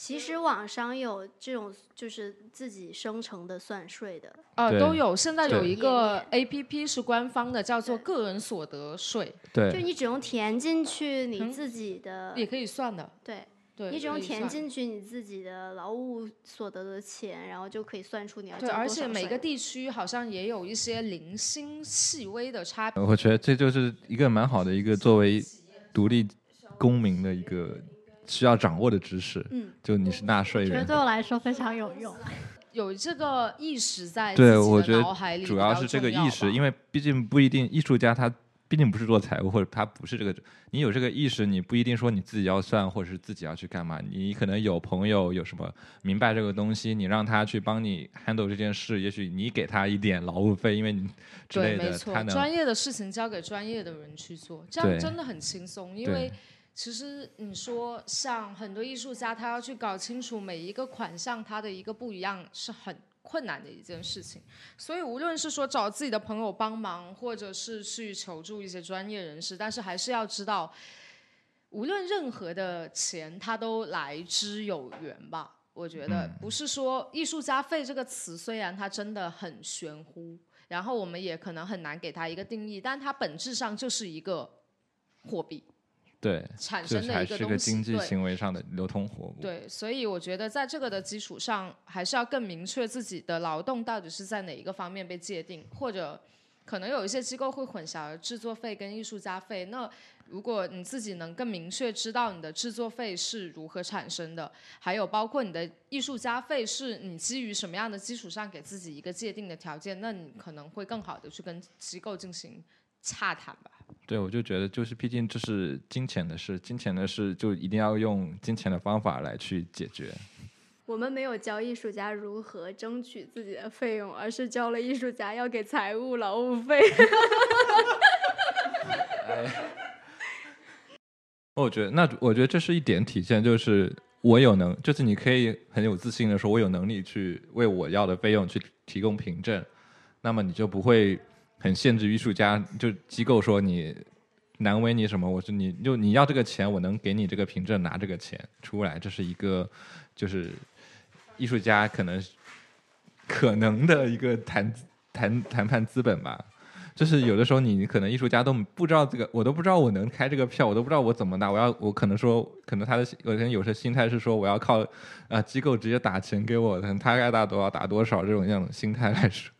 其实网上有这种就是自己生成的算税的，呃，都有。现在有一个 A P P 是官方的，叫做个人所得税。对，就你只用填进去你自己的，也可以算的。对。你只用填进去你自己的劳务所得的钱，然后就可以算出你要交对，而且每个地区好像也有一些零星细微的差别。我觉得这就是一个蛮好的一个作为独立公民的一个需要掌握的知识。嗯，就你是纳税人，觉得对我来说非常有用，有这个意识在对，我觉得主要是这个意识，因为毕竟不一定艺术家他。毕竟不是做财务，或者他不是这个，你有这个意识，你不一定说你自己要算，或者是自己要去干嘛。你可能有朋友有什么明白这个东西，你让他去帮你 handle 这件事，也许你给他一点劳务费，因为你之类的，他专业的事情交给专业的人去做，这样真的很轻松。因为其实你说像很多艺术家，他要去搞清楚每一个款项它的一个不一样，是很。困难的一件事情，所以无论是说找自己的朋友帮忙，或者是去求助一些专业人士，但是还是要知道，无论任何的钱，它都来之有缘吧。我觉得不是说艺术家费这个词，虽然它真的很玄乎，然后我们也可能很难给它一个定义，但它本质上就是一个货币。对，产生的一个个经济行为上的流通活物。对，所以我觉得在这个的基础上，还是要更明确自己的劳动到底是在哪一个方面被界定，或者可能有一些机构会混淆制作费跟艺术家费。那如果你自己能更明确知道你的制作费是如何产生的，还有包括你的艺术家费是你基于什么样的基础上给自己一个界定的条件，那你可能会更好的去跟机构进行洽谈吧。对，我就觉得，就是毕竟这是金钱的事，金钱的事就一定要用金钱的方法来去解决。我们没有教艺术家如何争取自己的费用，而是教了艺术家要给财务劳务费。我觉得，那我觉得这是一点体现，就是我有能，就是你可以很有自信的说，我有能力去为我要的费用去提供凭证，那么你就不会。很限制艺术家，就机构说你难为你什么？我说你就你要这个钱，我能给你这个凭证，拿这个钱出来，这是一个就是艺术家可能可能的一个谈谈谈判资本吧。就是有的时候你可能艺术家都不知道这个，我都不知道我能开这个票，我都不知道我怎么拿。我要我可能说，可能他的可能有些心态是说，我要靠啊机构直接打钱给我，他该打多少打多少这种样的心态来说。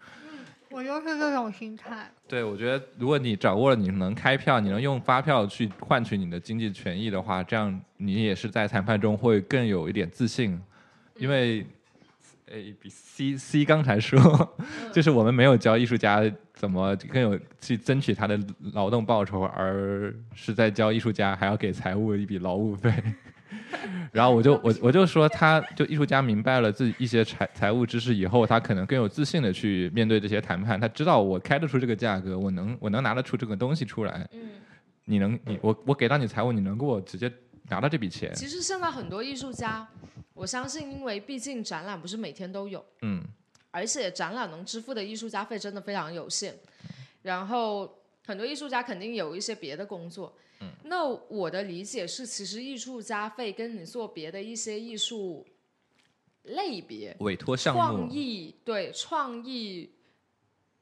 我就是这种心态。对，我觉得如果你掌握了，你能开票，你能用发票去换取你的经济权益的话，这样你也是在谈判中会更有一点自信。因为 A、比、C、C 刚才说，就是我们没有教艺术家怎么更有去争取他的劳动报酬，而是在教艺术家还要给财务一笔劳务费。然后我就我我就说，他就艺术家明白了自己一些财财务知识以后，他可能更有自信的去面对这些谈判。他知道我开得出这个价格，我能我能拿得出这个东西出来。嗯，你能你我我给到你财务，你能给我直接拿到这笔钱？其实现在很多艺术家，我相信，因为毕竟展览不是每天都有，嗯，而且展览能支付的艺术家费真的非常有限。然后很多艺术家肯定有一些别的工作。那我的理解是，其实艺术家费跟你做别的一些艺术类别委托项目、创意对创意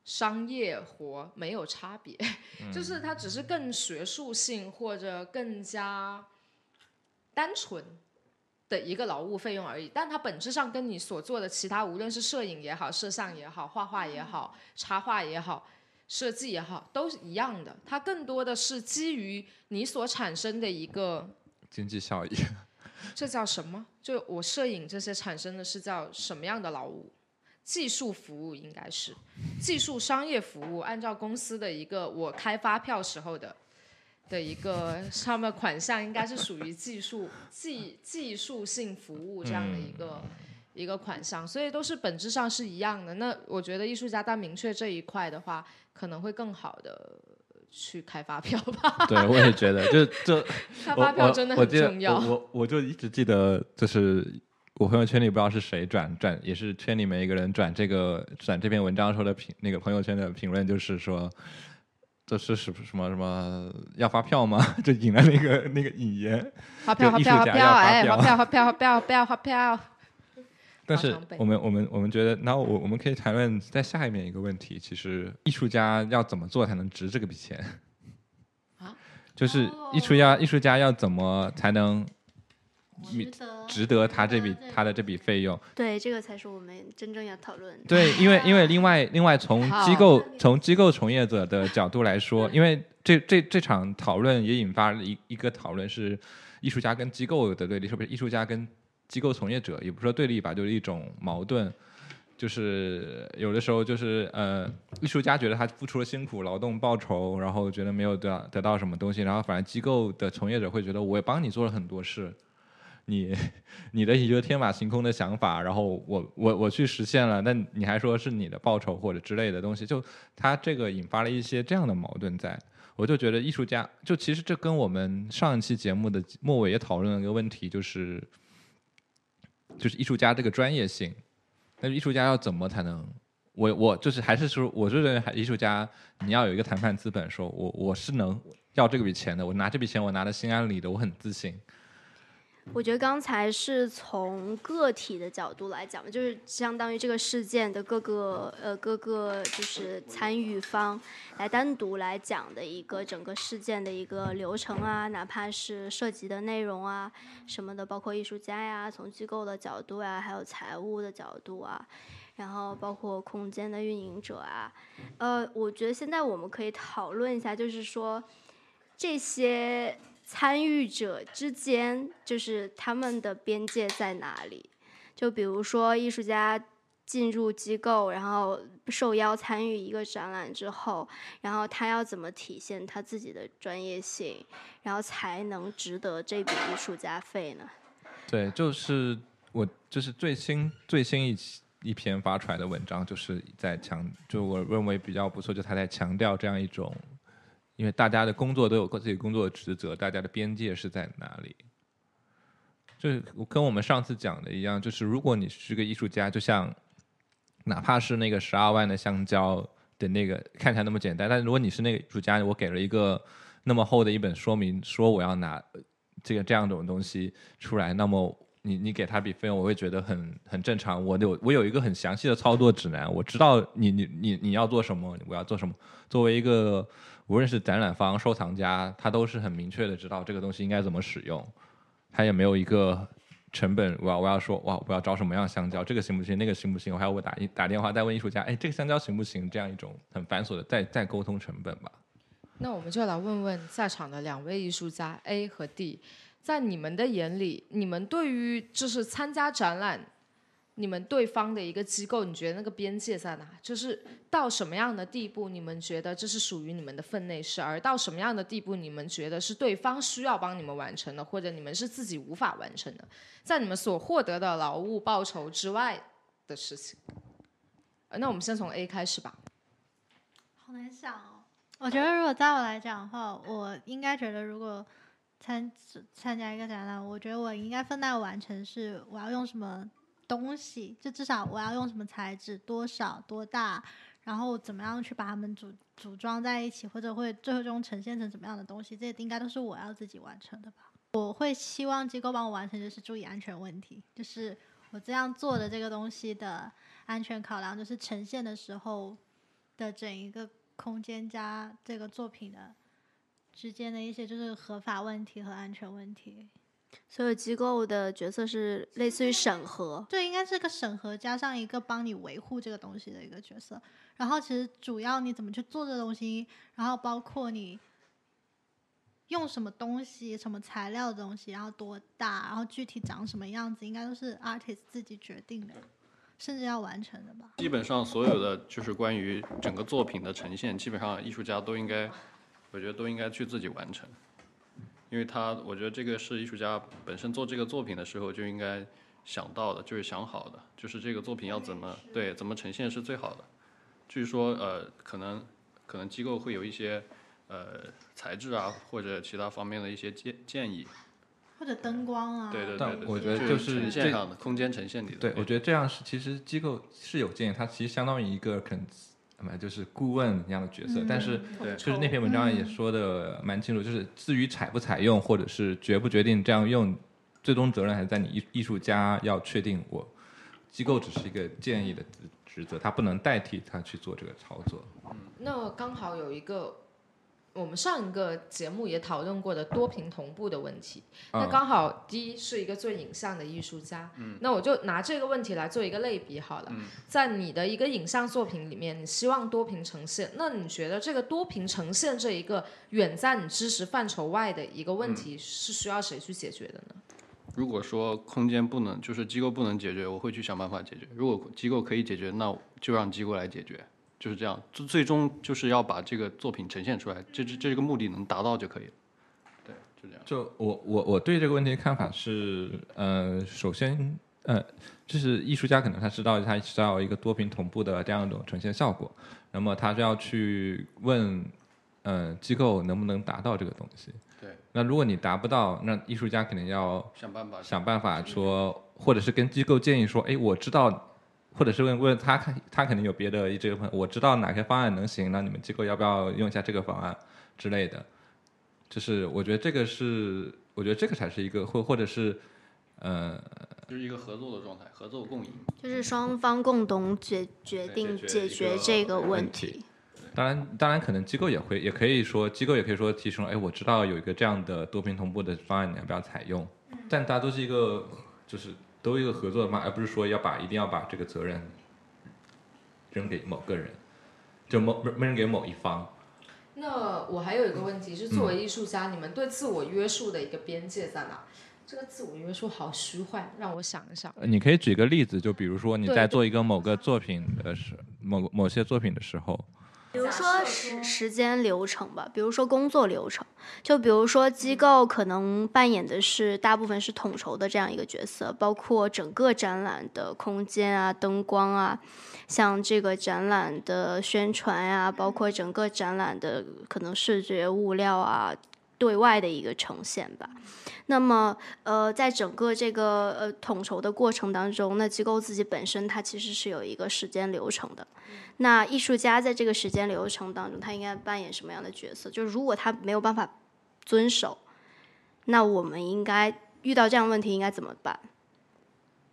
商业活没有差别，就是它只是更学术性或者更加单纯的一个劳务费用而已。但它本质上跟你所做的其他，无论是摄影也好、摄像也好、画画也好、插画也好。设计也好，都是一样的。它更多的是基于你所产生的一个经济效益。这叫什么？就我摄影这些产生的是叫什么样的劳务？技术服务应该是技术商业服务。按照公司的一个我开发票时候的的一个上面款项应该是属于技术技技术性服务这样的一个。一个款项，所以都是本质上是一样的。那我觉得艺术家但明确这一块的话，可能会更好的去开发票吧。对，我也觉得，就就 开发票真的很重要。我我就一直记得，就是我朋友圈里不知道是谁转转，也是圈里面一个人转这个转这篇文章时候的评那个朋友圈的评论，就是说这是什什么什么要发票吗？就引来那个那个引言，发票发票发票哎，发票发票发票不要发票。但是我们我们我们觉得，然后我我们可以谈论在下面一个问题，其实艺术家要怎么做才能值这个笔钱？啊，就是艺术家艺术家要怎么才能值得值得他这笔他的这笔费用？对，这个才是我们真正要讨论。对，因为因为另外 另外从机构从机构从业者的角度来说，因为这这这场讨论也引发了一一个讨论是艺术家跟机构的对立，是不是艺术家跟机构从业者也不说对立吧，就是一种矛盾，就是有的时候就是呃，艺术家觉得他付出了辛苦劳动报酬，然后觉得没有得得到什么东西，然后反而机构的从业者会觉得我也帮你做了很多事，你 你的一个天马行空的想法，然后我我我去实现了，那你还说是你的报酬或者之类的东西，就他这个引发了一些这样的矛盾，在我就觉得艺术家就其实这跟我们上一期节目的末尾也讨论了一个问题，就是。就是艺术家这个专业性，但是艺术家要怎么才能？我我就是还是说，我就认为艺术家你要有一个谈判资本，说我我是能要这笔钱的，我拿这笔钱我拿的心安理得，我很自信。我觉得刚才是从个体的角度来讲，就是相当于这个事件的各个呃各个就是参与方来单独来讲的一个整个事件的一个流程啊，哪怕是涉及的内容啊什么的，包括艺术家呀，从机构的角度啊，还有财务的角度啊，然后包括空间的运营者啊，呃，我觉得现在我们可以讨论一下，就是说这些。参与者之间，就是他们的边界在哪里？就比如说，艺术家进入机构，然后受邀参与一个展览之后，然后他要怎么体现他自己的专业性，然后才能值得这笔艺术家费呢？对，就是我就是最新最新一期一篇发出来的文章，就是在强，就我认为比较不错，就他在强调这样一种。因为大家的工作都有各自己工作职责，大家的边界是在哪里？就是跟我们上次讲的一样，就是如果你是个艺术家，就像哪怕是那个十二万的香蕉的那个看起来那么简单，但如果你是那个艺术家，我给了一个那么厚的一本说明，说我要拿这个这样种东西出来，那么你你给他笔费用，我会觉得很很正常。我有我有一个很详细的操作指南，我知道你你你你要做什么，我要做什么。作为一个无论是展览方、收藏家，他都是很明确的知道这个东西应该怎么使用，他也没有一个成本。我要我要说哇，我要找什么样香蕉，这个行不行？那个行不行？我还要我打一打电话再问艺术家，哎，这个香蕉行不行？这样一种很繁琐的再再沟通成本吧。那我们就来问问在场的两位艺术家 A 和 D，在你们的眼里，你们对于就是参加展览。你们对方的一个机构，你觉得那个边界在哪？就是到什么样的地步，你们觉得这是属于你们的分内事，而到什么样的地步，你们觉得是对方需要帮你们完成的，或者你们是自己无法完成的，在你们所获得的劳务报酬之外的事情。那我们先从 A 开始吧。好难想哦。我觉得如果在我来讲的话，我应该觉得如果参参加一个展览，我觉得我应该分内完成是我要用什么。东西就至少我要用什么材质，多少多大，然后怎么样去把它们组组装在一起，或者会最终呈现成什么样的东西，这应该都是我要自己完成的吧。我会希望机构帮我完成，就是注意安全问题，就是我这样做的这个东西的安全考量，就是呈现的时候的整一个空间加这个作品的之间的一些就是合法问题和安全问题。所有机构的角色是类似于审核，对，应该是个审核加上一个帮你维护这个东西的一个角色。然后其实主要你怎么去做这东西，然后包括你用什么东西、什么材料的东西，然后多大，然后具体长什么样子，应该都是 artist 自己决定的，甚至要完成的吧。基本上所有的就是关于整个作品的呈现，基本上艺术家都应该我觉得都应该去自己完成，因为他我觉得这个是艺术家本身做这个作品的时候就应该想到的，就是想好的，就是这个作品要怎么对怎么呈现是最好的。据说呃可能可能机构会有一些呃材质啊或者其他方面的一些建建议。或者灯光啊，对对但对，我觉得就是呈现上的空间呈现里的。对，我觉得这样是其实机构是有建议，它其实相当于一个就是顾问一样的角色。但是对就是那篇文章也说的蛮清楚，就是至于采不采用，或者是决不决定这样用，最终责任还是在你艺艺术家要确定。我机构只是一个建议的职责，他不能代替他去做这个操作。那刚好有一个。我们上一个节目也讨论过的多屏同步的问题，那刚好第一是一个做影像的艺术家，那我就拿这个问题来做一个类比好了。在你的一个影像作品里面，你希望多屏呈现，那你觉得这个多屏呈现这一个远在你知识范畴外的一个问题，是需要谁去解决的呢？如果说空间不能，就是机构不能解决，我会去想办法解决。如果机构可以解决，那就让机构来解决。就是这样，最最终就是要把这个作品呈现出来，这这这个目的能达到就可以了。对，就这样。就我我我对这个问题的看法是，呃，首先，呃，就是艺术家可能他知道他知道一个多屏同步的这样一种呈现效果，那么他就要去问，呃，机构能不能达到这个东西。对。那如果你达不到，那艺术家肯定要想办法想办法说，或者是跟机构建议说，哎，我知道。或者是问问他看，他肯定有别的这个方，我知道哪些方案能行，那你们机构要不要用一下这个方案之类的？就是我觉得这个是，我觉得这个才是一个或或者是，呃，就是一个合作的状态，合作共赢，就是双方共同决决定解决这个问题。当然，当然可能机构也会，也可以说机构也可以说提出，哎，我知道有一个这样的多屏同步的方案，你要不要采用？但大家都是一个就是。都一个合作的嘛，而不是说要把一定要把这个责任扔给某个人，就某扔给某一方。那我还有一个问题是，作为艺术家，你们对自我约束的一个边界在哪？这个自我约束好虚幻，让我想一想。你可以举个例子，就比如说你在做一个某个作品的时，某某些作品的时候。比如说时时间流程吧，比如说工作流程，就比如说机构可能扮演的是大部分是统筹的这样一个角色，包括整个展览的空间啊、灯光啊，像这个展览的宣传呀，包括整个展览的可能视觉物料啊，对外的一个呈现吧。那么，呃，在整个这个呃统筹的过程当中，那机构自己本身它其实是有一个时间流程的。那艺术家在这个时间流程当中，他应该扮演什么样的角色？就是如果他没有办法遵守，那我们应该遇到这样问题应该怎么办？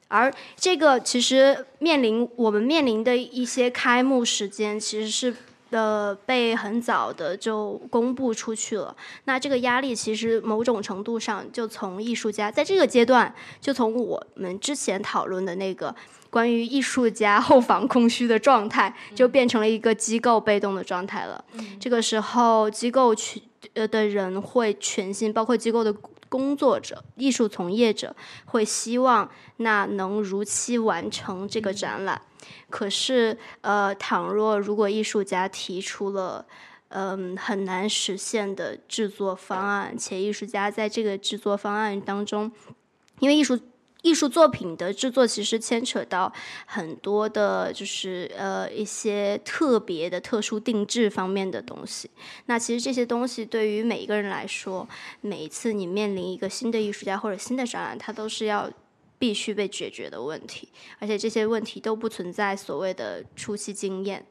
而这个其实面临我们面临的一些开幕时间，其实是。的被很早的就公布出去了，那这个压力其实某种程度上就从艺术家在这个阶段，就从我们之前讨论的那个关于艺术家后防空虚的状态，就变成了一个机构被动的状态了。这个时候，机构去呃的人会全心，包括机构的工作者、艺术从业者，会希望那能如期完成这个展览。可是，呃，倘若如果艺术家提出了，嗯，很难实现的制作方案，且艺术家在这个制作方案当中，因为艺术艺术作品的制作其实牵扯到很多的，就是呃一些特别的、特殊定制方面的东西。那其实这些东西对于每一个人来说，每一次你面临一个新的艺术家或者新的展览，它都是要。必须被解决的问题，而且这些问题都不存在所谓的初期经验。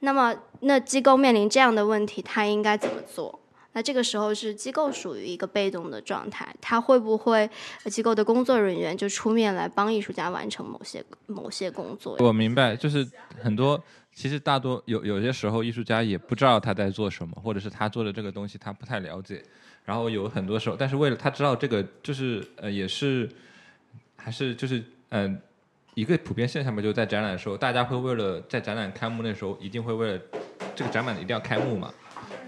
那么，那机构面临这样的问题，他应该怎么做？那这个时候是机构属于一个被动的状态，他会不会机构的工作人员就出面来帮艺术家完成某些某些工作？我明白，就是很多，其实大多有有些时候，艺术家也不知道他在做什么，或者是他做的这个东西他不太了解。然后有很多时候，但是为了他知道这个，就是呃，也是还是就是嗯，一个普遍现象吧，就是在展览的时候，大家会为了在展览开幕那时候，一定会为了这个展览一定要开幕嘛，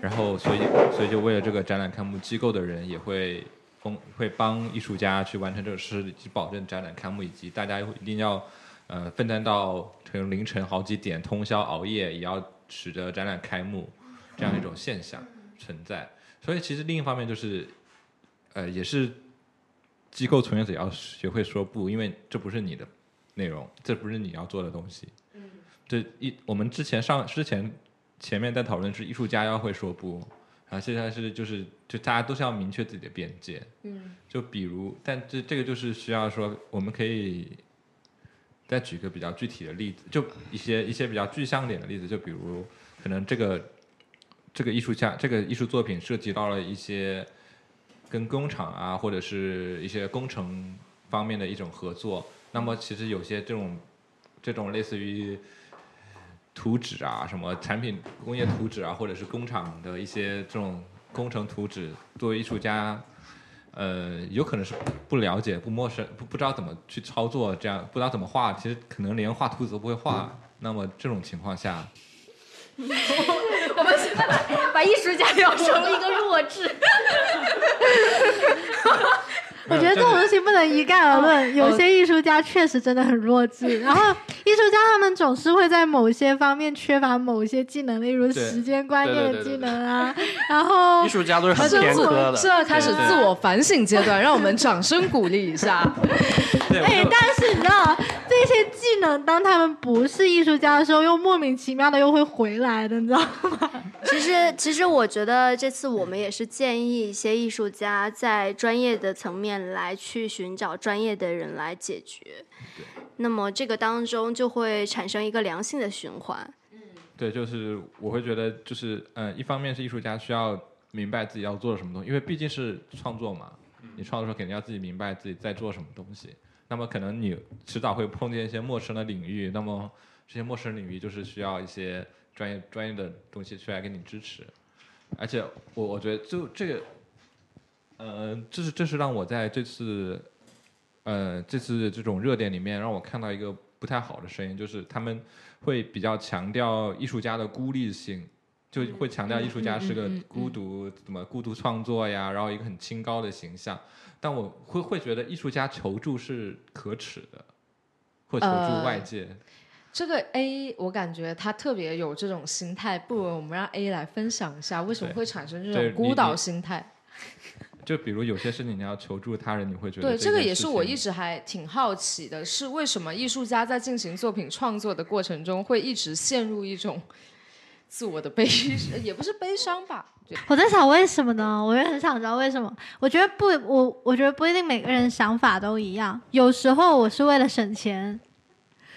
然后所以所以就为了这个展览开幕，机构的人也会帮会帮艺术家去完成这个事，以及保证展览开幕，以及大家一定要呃奋战到可能凌晨好几点，通宵熬夜，也要使得展览开幕。这样一种现象存在。所以其实另一方面就是，呃，也是机构从业者要学会说不，因为这不是你的内容，这不是你要做的东西。嗯，这一我们之前上之前前面在讨论是艺术家要会说不，然后现在是就是就大家都是要明确自己的边界。嗯，就比如，但这这个就是需要说，我们可以再举个比较具体的例子，就一些一些比较具象点的例子，就比如可能这个。这个艺术家，这个艺术作品涉及到了一些跟工厂啊，或者是一些工程方面的一种合作。那么，其实有些这种这种类似于图纸啊，什么产品工业图纸啊，或者是工厂的一些这种工程图纸，作为艺术家，呃，有可能是不了解、不陌生、不不知道怎么去操作，这样不知道怎么画，其实可能连画图纸都不会画。那么这种情况下。我们现在把把艺术家聊成了一个弱智。我觉得这种东西不能一概而论，有些艺术家确实真的很弱智。然后艺术家他们总是会在某些方面缺乏某些技能，例如时间观念的技能啊。然后艺术家都是很偏科的。现在开始自我反省阶段，让我们掌声鼓励一下。哎，但是你知道这些技能，当他们不是艺术家的时候，又莫名其妙的又会回来的，你知道吗？其实，其实我觉得这次我们也是建议一些艺术家在专业的层面来去寻找专业的人来解决。那么这个当中就会产生一个良性的循环。嗯，对，就是我会觉得，就是嗯，一方面是艺术家需要明白自己要做什么东西，因为毕竟是创作嘛，你创作时候肯定要自己明白自己在做什么东西。那么可能你迟早会碰见一些陌生的领域，那么这些陌生领域就是需要一些专业专业的东西出来给你支持，而且我我觉得就这个，呃，这是这是让我在这次，呃，这次这种热点里面让我看到一个不太好的声音，就是他们会比较强调艺术家的孤立性，就会强调艺术家是个孤独怎么孤独创作呀，然后一个很清高的形象。但我会会觉得艺术家求助是可耻的，或求助外界。这个 A 我感觉他特别有这种心态，不如我们让 A 来分享一下为什么会产生这种孤岛心态。就比如有些事情你要求助他人，你会觉得对这个也是我一直还挺好奇的，是为什么艺术家在进行作品创作的过程中会一直陷入一种自我的悲，也不是悲伤吧。我在想为什么呢？我也很想知道为什么。我觉得不，我我觉得不一定每个人想法都一样。有时候我是为了省钱，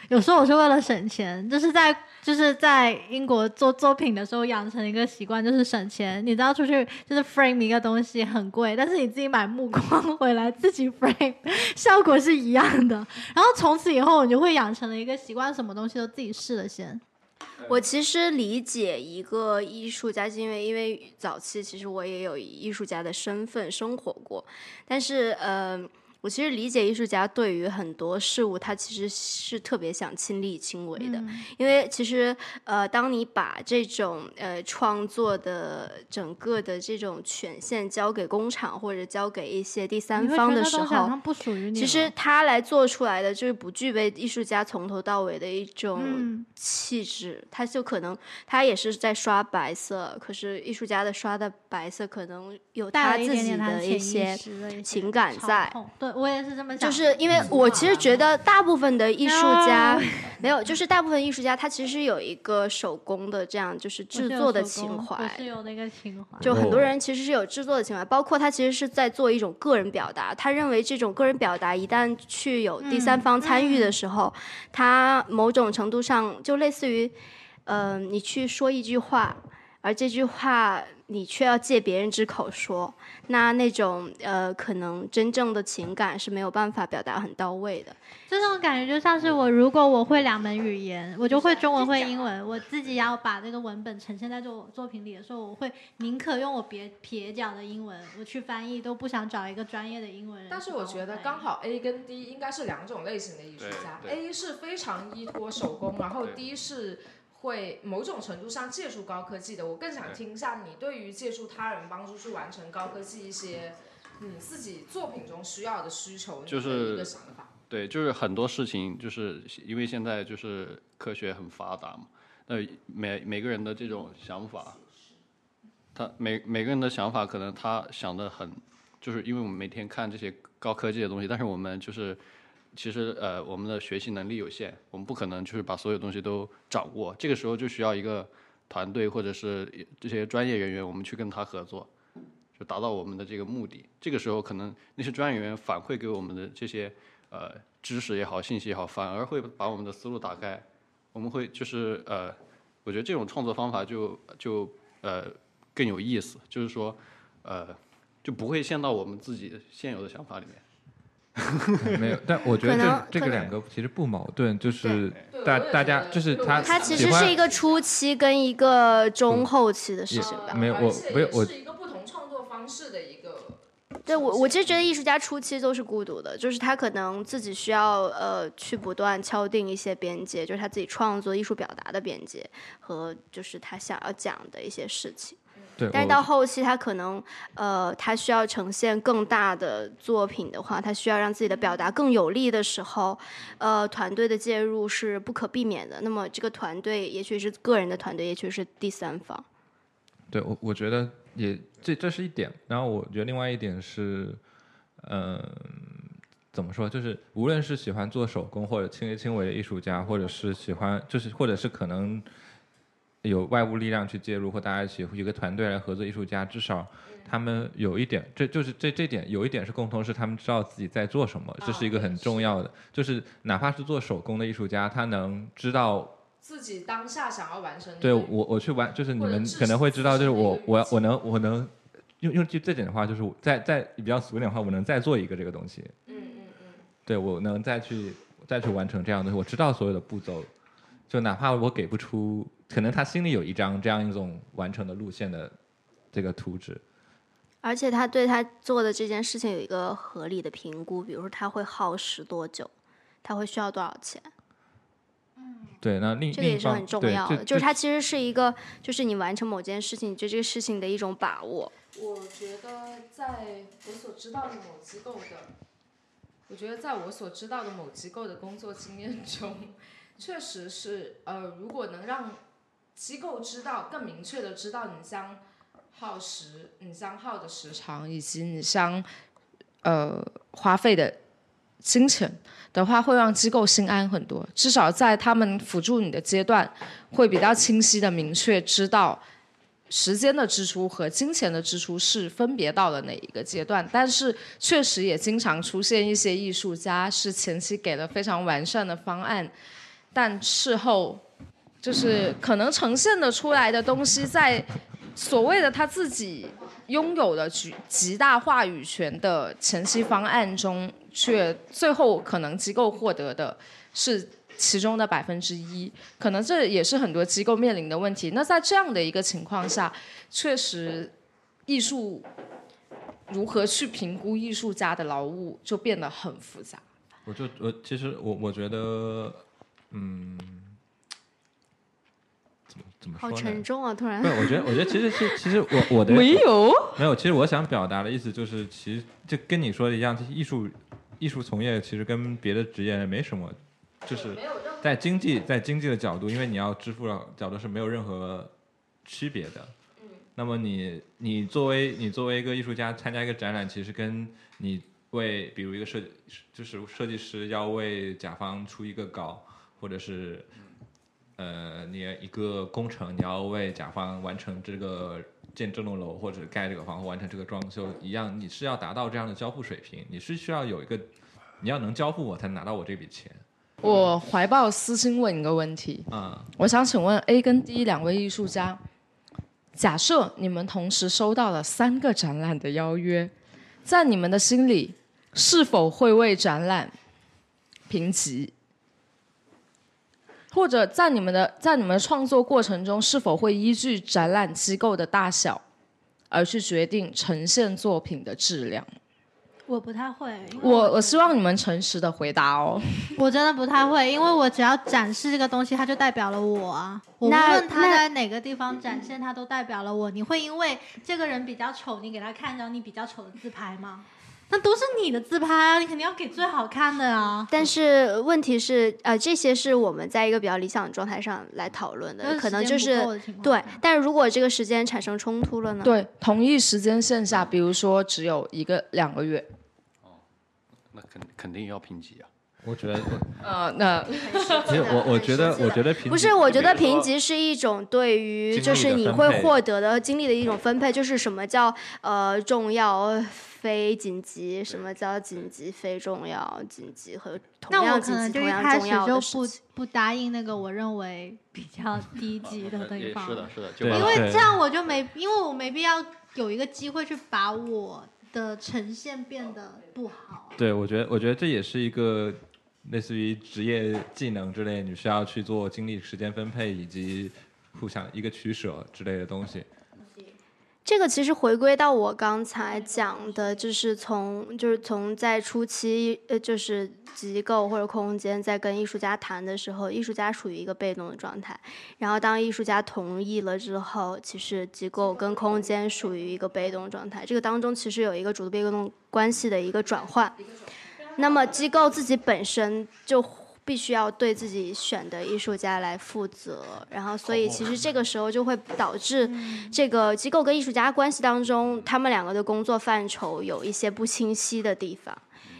有时候我是为了省钱。就是在就是在英国做作品的时候养成一个习惯，就是省钱。你知道出去就是 frame 一个东西很贵，但是你自己买目光回来自己 frame，效果是一样的。然后从此以后你就会养成了一个习惯，什么东西都自己试了先。我其实理解一个艺术家，是因为因为早期其实我也有以艺术家的身份生活过，但是呃。我其实理解艺术家对于很多事物，他其实是特别想亲力亲为的，因为其实呃，当你把这种呃创作的整个的这种权限交给工厂或者交给一些第三方的时候，其实他来做出来的就是不具备艺术家从头到尾的一种气质，他就可能他也是在刷白色，可是艺术家的刷的白色可能有他自己的一些情感在。我也是这么想，就是因为我其实觉得大部分的艺术家 没有，就是大部分艺术家他其实有一个手工的这样就是制作的情怀，是有那个情怀。就很多人其实是有制作的情怀，包括他其实是在做一种个人表达。他认为这种个人表达一旦去有第三方参与的时候，他某种程度上就类似于，嗯，你去说一句话，而这句话你却要借别人之口说。那那种呃，可能真正的情感是没有办法表达很到位的。这种感觉就像是我，如果我会两门语言，我就会中文会英文，我自己要把这个文本呈现在作作品里的时候，我会宁可用我别撇脚的英文我去翻译，都不想找一个专业的英文人。但是我觉得刚好 A 跟 D 应该是两种类型的艺术家，A 是非常依托手工，然后 D 是。会某种程度上借助高科技的，我更想听一下你对于借助他人帮助去完成高科技一些你自己作品中需要的需求，就是一个想法。对，就是很多事情，就是因为现在就是科学很发达嘛，那每每个人的这种想法，他每每个人的想法可能他想的很，就是因为我们每天看这些高科技的东西，但是我们就是其实呃我们的学习能力有限，我们不可能就是把所有东西都掌握。这个时候就需要一个团队或者是这些专业人员，我们去跟他合作，就达到我们的这个目的。这个时候可能那些专业人员反馈给我们的这些呃知识也好、信息也好，反而会把我们的思路打开。我们会就是呃，我觉得这种创作方法就就呃。更有意思，就是说，呃，就不会陷到我们自己现有的想法里面。没有，但我觉得这这个两个其实不矛盾，就是大大家就是他他其实是一个初期跟一个中后期的事情吧。没有，我没有，我是一个不同创作方式的一个。对我，我其实觉得艺术家初期都是孤独的，就是他可能自己需要呃去不断敲定一些边界，就是他自己创作艺术表达的边界和就是他想要讲的一些事情。但是到后期，他可能，呃，他需要呈现更大的作品的话，他需要让自己的表达更有力的时候，呃，团队的介入是不可避免的。那么这个团队也许是个人的团队，也许是第三方。对我，我觉得也这这是一点。然后我觉得另外一点是，嗯，怎么说？就是无论是喜欢做手工或者亲力亲为的艺术家，或者是喜欢，就是或者是可能。有外部力量去介入，或大家一起一个团队来合作，艺术家至少他们有一点，这就是这这点有一点是共通，是他们知道自己在做什么，这是一个很重要的。就是哪怕是做手工的艺术家，他能知道自己当下想要完成。对我，我去完，就是你们可能会知道，就是我我我能我能用用句这点的话，就是再再比较俗一点的话，我能再做一个这个东西。嗯嗯嗯。对我能再去再去完成这样的东西，我知道所有的步骤，就哪怕我给不出。可能他心里有一张这样一种完成的路线的这个图纸，而且他对他做的这件事情有一个合理的评估，比如说他会耗时多久，他会需要多少钱。嗯，对，那另这个也是很重要的，就是它其实是一个，就是你完成某件事情，对这个事情的一种把握。我觉得在我所知道的某机构的，我觉得在我所知道的某机构的工作经验中，确实是呃，如果能让机构知道更明确的知道你将耗时，你将耗的时长，以及你将呃花费的金钱的话，会让机构心安很多。至少在他们辅助你的阶段，会比较清晰的明确知道时间的支出和金钱的支出是分别到了哪一个阶段。但是确实也经常出现一些艺术家是前期给了非常完善的方案，但事后。就是可能呈现的出来的东西，在所谓的他自己拥有的极极大话语权的前期方案中，却最后可能机构获得的是其中的百分之一，可能这也是很多机构面临的问题。那在这样的一个情况下，确实艺术如何去评估艺术家的劳务就变得很复杂。我就我其实我我觉得，嗯。怎么说好沉重啊！突然，不，我觉得，我觉得其实是，其实我我的 没有没有，其实我想表达的意思就是，其实就跟你说的一样，艺术艺术从业其实跟别的职业没什么，就是在经济在经济的角度，因为你要支付的角度是没有任何区别的。那么你你作为你作为一个艺术家参加一个展览，其实跟你为比如一个设就是设计师要为甲方出一个稿，或者是。呃，你一个工程，你要为甲方完成这个建这栋楼或者盖这个房屋，完成这个装修一样，你是要达到这样的交付水平，你是需要有一个，你要能交付我才能拿到我这笔钱。我怀抱私心问一个问题啊，我想请问 A 跟 D 两位艺术家，假设你们同时收到了三个展览的邀约，在你们的心里，是否会为展览评级？或者在你们的在你们的创作过程中，是否会依据展览机构的大小，而去决定呈现作品的质量？我不太会。我我希望你们诚实的回答哦。我真的不太会，因为我只要展示这个东西，它就代表了我啊。无论他在哪个地方展现，它都代表了我。你会因为这个人比较丑，你给他看张你比较丑的自拍吗？那都是你的自拍啊，你肯定要给最好看的啊。但是问题是，呃，这些是我们在一个比较理想的状态上来讨论的，可能就是对。但是如果这个时间产生冲突了呢？对，同一时间线下，比如说只有一个两个月，哦，那肯肯定要评级啊。我觉得，呃，那 其实我我觉得，我觉得评不是，我觉得评级是一种对于就是你会获得的经历的一种分配，就是什么叫呃重要非紧急，什么叫紧急非重要，紧急和同样紧急同样重要的就不不答应那个我认为比较低级的地方，是的，是的，因为这样我就没，因为我没必要有一个机会去把我的呈现变得不好。对，我觉得，我觉得这也是一个。类似于职业技能之类，你需要去做精力时间分配以及互相一个取舍之类的东西。这个其实回归到我刚才讲的，就是从就是从在初期，呃，就是机构或者空间在跟艺术家谈的时候，艺术家属于一个被动的状态。然后当艺术家同意了之后，其实机构跟空间属于一个被动状态。这个当中其实有一个主动被动关系的一个转换。那么机构自己本身就必须要对自己选的艺术家来负责，然后所以其实这个时候就会导致这个机构跟艺术家关系当中，他们两个的工作范畴有一些不清晰的地方，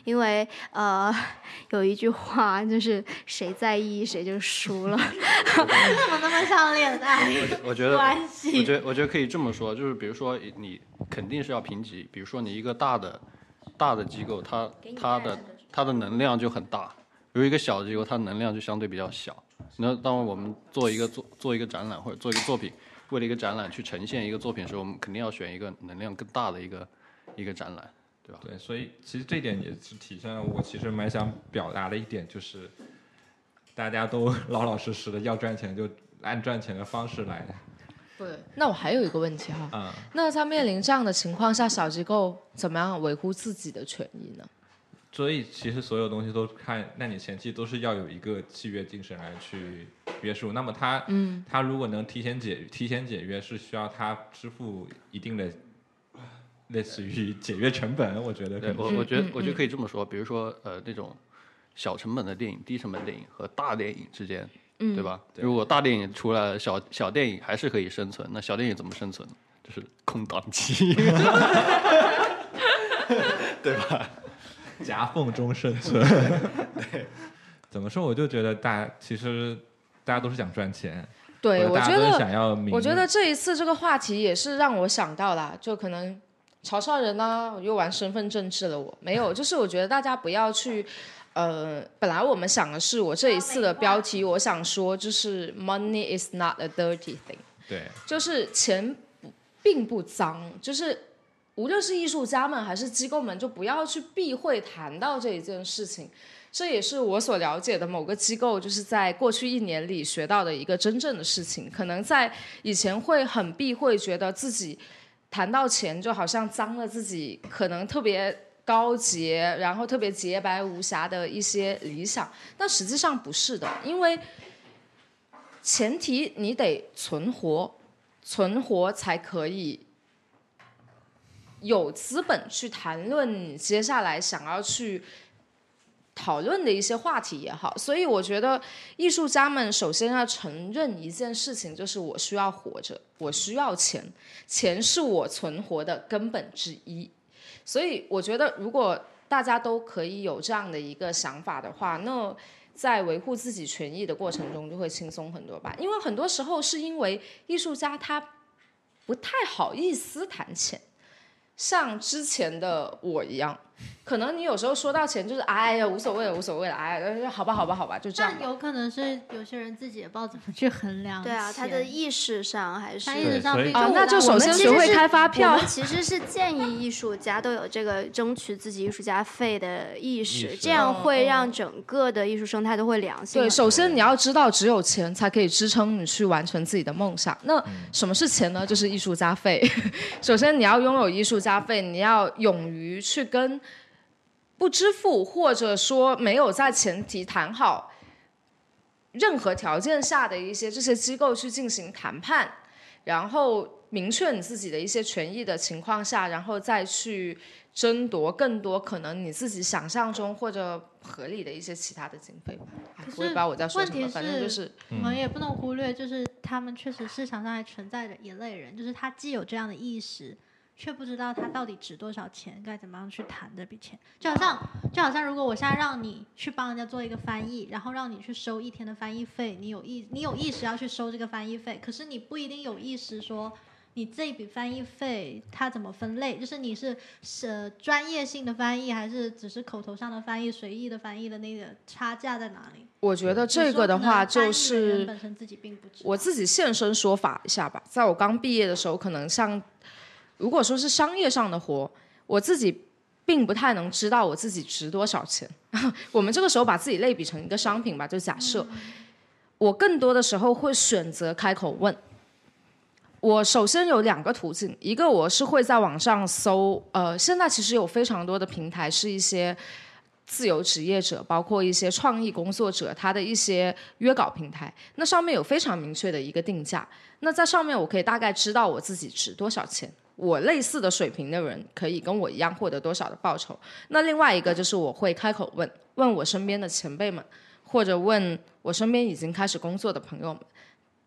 因为呃 有一句话就是谁在意谁就输了，怎么那么像恋爱？我觉得关系，我觉得我觉得可以这么说，就是比如说你肯定是要评级，比如说你一个大的。大的机构，它它的它的能量就很大；，比如一个小的机构，它能量就相对比较小。那当我们做一个做做一个展览或者做一个作品，为了一个展览去呈现一个作品的时候，我们肯定要选一个能量更大的一个一个展览，对吧？对，所以其实这点也是体现了我其实蛮想表达的一点，就是大家都 老老实实的要赚钱，就按赚钱的方式来。对，那我还有一个问题哈，嗯那在面临这样的情况下，小机构怎么样维护自己的权益呢？所以其实所有东西都看，那你前期都是要有一个契约精神来去约束。那么他，嗯，他如果能提前解提前解约，是需要他支付一定的 类似于解约成本。我觉得，对我我觉得我觉得可以这么说，比如说呃那种小成本的电影、低成本电影和大电影之间。对吧？如果大电影出来，小小电影还是可以生存。那小电影怎么生存？就是空档期，对吧？夹缝中生存。对，怎么说？我就觉得大其实大家都是想赚钱。对，我觉得想要。我觉得这一次这个话题也是让我想到了，就可能潮汕人呢，又玩身份政治了。我没有，就是我觉得大家不要去。呃，本来我们想的是，我这一次的标题，我想说就是 “Money is not a dirty thing”，对，就是钱并不脏，就是无论是艺术家们还是机构们，就不要去避讳谈到这一件事情。这也是我所了解的某个机构，就是在过去一年里学到的一个真正的事情。可能在以前会很避讳，觉得自己谈到钱就好像脏了自己，可能特别。高洁，然后特别洁白无瑕的一些理想，但实际上不是的，因为前提你得存活，存活才可以有资本去谈论你接下来想要去讨论的一些话题也好。所以我觉得艺术家们首先要承认一件事情，就是我需要活着，我需要钱，钱是我存活的根本之一。所以我觉得，如果大家都可以有这样的一个想法的话，那在维护自己权益的过程中就会轻松很多吧。因为很多时候是因为艺术家他不太好意思谈钱，像之前的我一样。可能你有时候说到钱，就是哎呀无所谓了，无所谓了，哎，好吧，好吧，好吧，就这样。但有可能是有些人自己也不知道怎么去衡量。对啊，他的意识上还是。他意识上哦，那就首先学会开发票。我们其实是建议艺术家都有这个争取自己艺术家费的意识，这样会让整个的艺术生态都会良性。对，首先你要知道，只有钱才可以支撑你去完成自己的梦想。那什么是钱呢？就是艺术家费。首先你要拥有艺术家费，你要勇于去跟。不支付，或者说没有在前提谈好任何条件下的一些这些机构去进行谈判，然后明确你自己的一些权益的情况下，然后再去争夺更多可能你自己想象中或者合理的一些其他的经费吧。我也不知道我在说什么，反正就是我们也不能忽略，就是他们确实市场上还存在着一类人，就是他既有这样的意识。却不知道它到底值多少钱，该怎么样去谈这笔钱？就好像，就好像如果我现在让你去帮人家做一个翻译，然后让你去收一天的翻译费，你有意，你有意识要去收这个翻译费，可是你不一定有意识说，你这一笔翻译费它怎么分类？就是你是是专业性的翻译，还是只是口头上的翻译、随意的翻译的那个差价在哪里？我觉得这个的话，就是本身自己并不知。我自己现身说法一下吧，在我刚毕业的时候，可能像。如果说是商业上的活，我自己并不太能知道我自己值多少钱。我们这个时候把自己类比成一个商品吧，就假设我更多的时候会选择开口问。我首先有两个途径，一个我是会在网上搜，呃，现在其实有非常多的平台是一些自由职业者，包括一些创意工作者，他的一些约稿平台，那上面有非常明确的一个定价。那在上面我可以大概知道我自己值多少钱。我类似的水平的人可以跟我一样获得多少的报酬？那另外一个就是我会开口问问我身边的前辈们，或者问我身边已经开始工作的朋友们，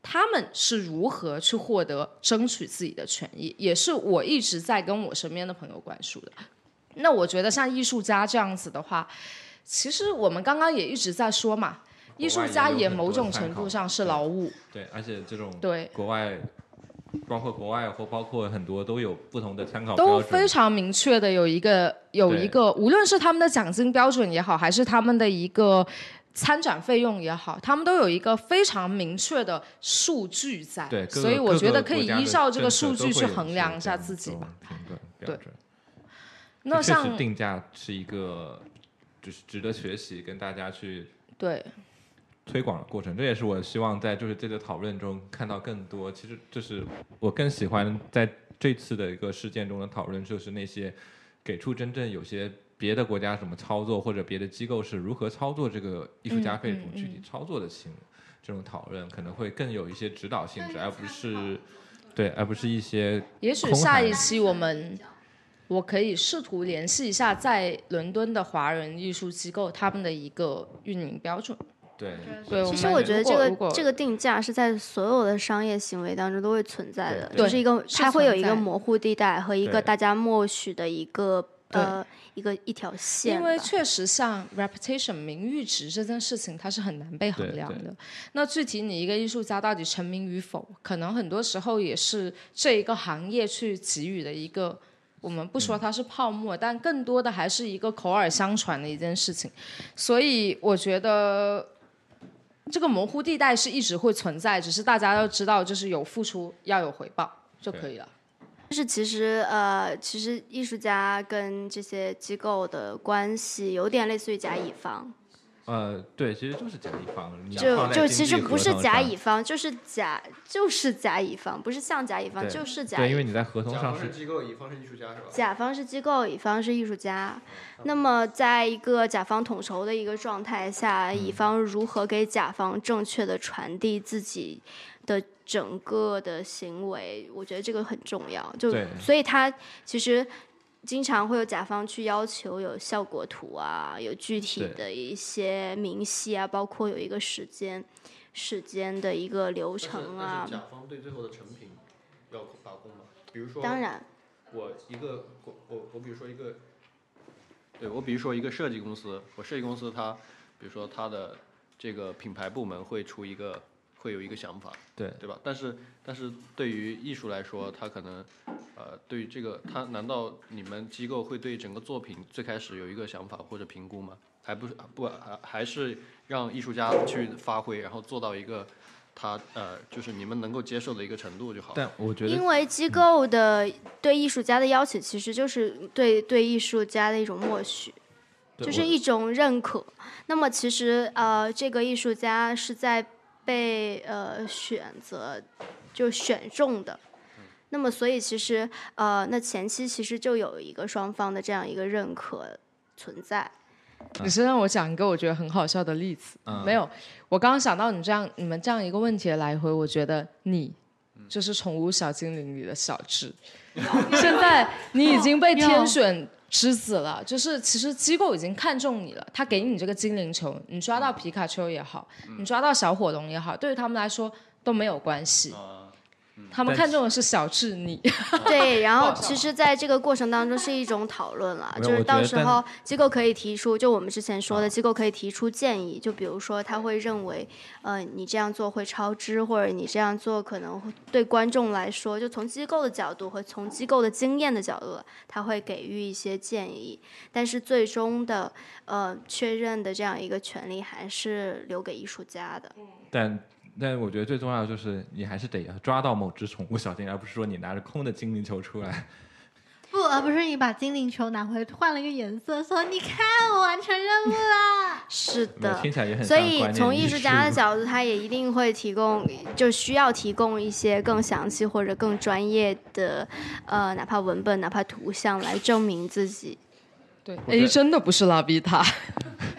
他们是如何去获得争取自己的权益？也是我一直在跟我身边的朋友灌输的。那我觉得像艺术家这样子的话，其实我们刚刚也一直在说嘛，艺术家也某种程度上是劳务。对，而且这种对国外。包括国外或包括很多都有不同的参考都非常明确的有一个有一个，无论是他们的奖金标准也好，还是他们的一个参展费用也好，他们都有一个非常明确的数据在。对，所以我觉得可以依照这个数据去衡量一下自己吧。对，那像定价是一个就是值得学习，跟大家去对。推广的过程，这也是我希望在就是这个讨论中看到更多。其实，就是我更喜欢在这次的一个事件中的讨论，就是那些给出真正有些别的国家什么操作，或者别的机构是如何操作这个艺术家费这种具体操作的情这种讨论，可能会更有一些指导性质，而不是对，而不是一些。也许下一期我们我可以试图联系一下在伦敦的华人艺术机构他们的一个运营标准。对，对，其实我觉得这个这个定价是在所有的商业行为当中都会存在的，就是一个它会有一个模糊地带和一个大家默许的一个呃一个一条线。因为确实像 reputation 名誉值这件事情，它是很难被衡量的。那具体你一个艺术家到底成名与否，可能很多时候也是这一个行业去给予的一个，我们不说它是泡沫，但更多的还是一个口耳相传的一件事情。所以我觉得。这个模糊地带是一直会存在，只是大家要知道，就是有付出要有回报就可以了。就是其实呃，其实艺术家跟这些机构的关系有点类似于甲乙方。呃，对，其实就是甲乙方，就就其实不是甲乙方，就是甲就是甲乙方，不是像甲乙方，就是甲。对，因为你在合同上是机构，乙方是艺术家，是吧？甲方是机构，乙方是艺术家。那么，在一个甲方统筹的一个状态下，乙方如何给甲方正确的传递自己的整个的行为？我觉得这个很重要。就所以，他其实。经常会有甲方去要求有效果图啊，有具体的一些明细啊，包括有一个时间时间的一个流程啊。甲方对最后的成品要把控吗？比如说，当然，我一个我我我比如说一个，对我比如说一个设计公司，我设计公司它，比如说它的这个品牌部门会出一个。会有一个想法，对对吧？但是但是对于艺术来说，他可能，呃，对于这个，他难道你们机构会对整个作品最开始有一个想法或者评估吗？还不是不还还是让艺术家去发挥，然后做到一个他呃，就是你们能够接受的一个程度就好。但我觉得，因为机构的对艺术家的邀请，其实就是对对艺术家的一种默许，就是一种认可。那么其实呃，这个艺术家是在。被呃选择就选中的，那么所以其实呃那前期其实就有一个双方的这样一个认可存在。你是让我讲一个我觉得很好笑的例子，没有，我刚刚想到你这样你们这样一个问题的来回，我觉得你就是《宠物小精灵》里的小智。现在你已经被天选之子了，就是其实机构已经看中你了，他给你这个精灵球，你抓到皮卡丘也好，你抓到小火龙也好，对于他们来说都没有关系。他们看中的是小智你，对，然后其实，在这个过程当中是一种讨论了，就是到时候机构可以提出，就我们之前说的，机构可以提出建议，就比如说他会认为，呃，你这样做会超支，或者你这样做可能对观众来说，就从机构的角度和从机构的经验的角度，他会给予一些建议，但是最终的呃确认的这样一个权利还是留给艺术家的。但。但我觉得最重要的就是，你还是得抓到某只宠物小精灵，而不是说你拿着空的精灵球出来。不，而不是你把精灵球拿回换了一个颜色，说你看我完成任务了。是的，听起来也很。所以从艺术家的角度，他也一定会提供，就需要提供一些更详细或者更专业的，呃，哪怕文本，哪怕图像来证明自己。对哎真的不是拉比塔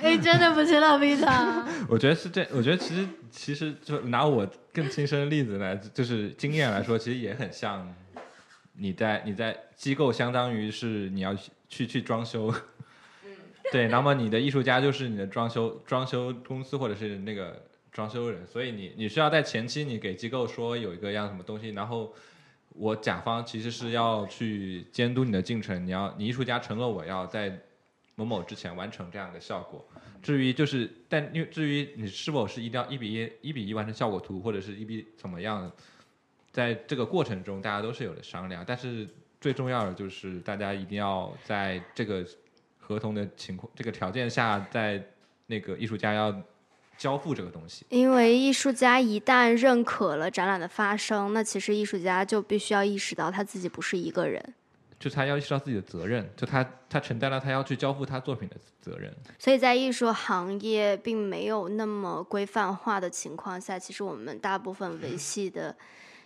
，A 真的不是拉比塔。我觉得是这，我觉得其实其实就拿我更亲身的例子来，就是经验来说，其实也很像你在你在机构，相当于是你要去去装修，对，那么你的艺术家就是你的装修装修公司或者是那个装修人，所以你你需要在前期你给机构说有一个样什么东西，然后。我甲方其实是要去监督你的进程，你要你艺术家承诺我要在某某之前完成这样的效果。至于就是，但因为至于你是否是一定要一比一一比一完成效果图，或者是一比怎么样，在这个过程中大家都是有的商量。但是最重要的就是大家一定要在这个合同的情况、这个条件下，在那个艺术家要。交付这个东西，因为艺术家一旦认可了展览的发生，那其实艺术家就必须要意识到他自己不是一个人，就他要意识到自己的责任，就他他承担了他要去交付他作品的责任。所以在艺术行业并没有那么规范化的情况下，其实我们大部分维系的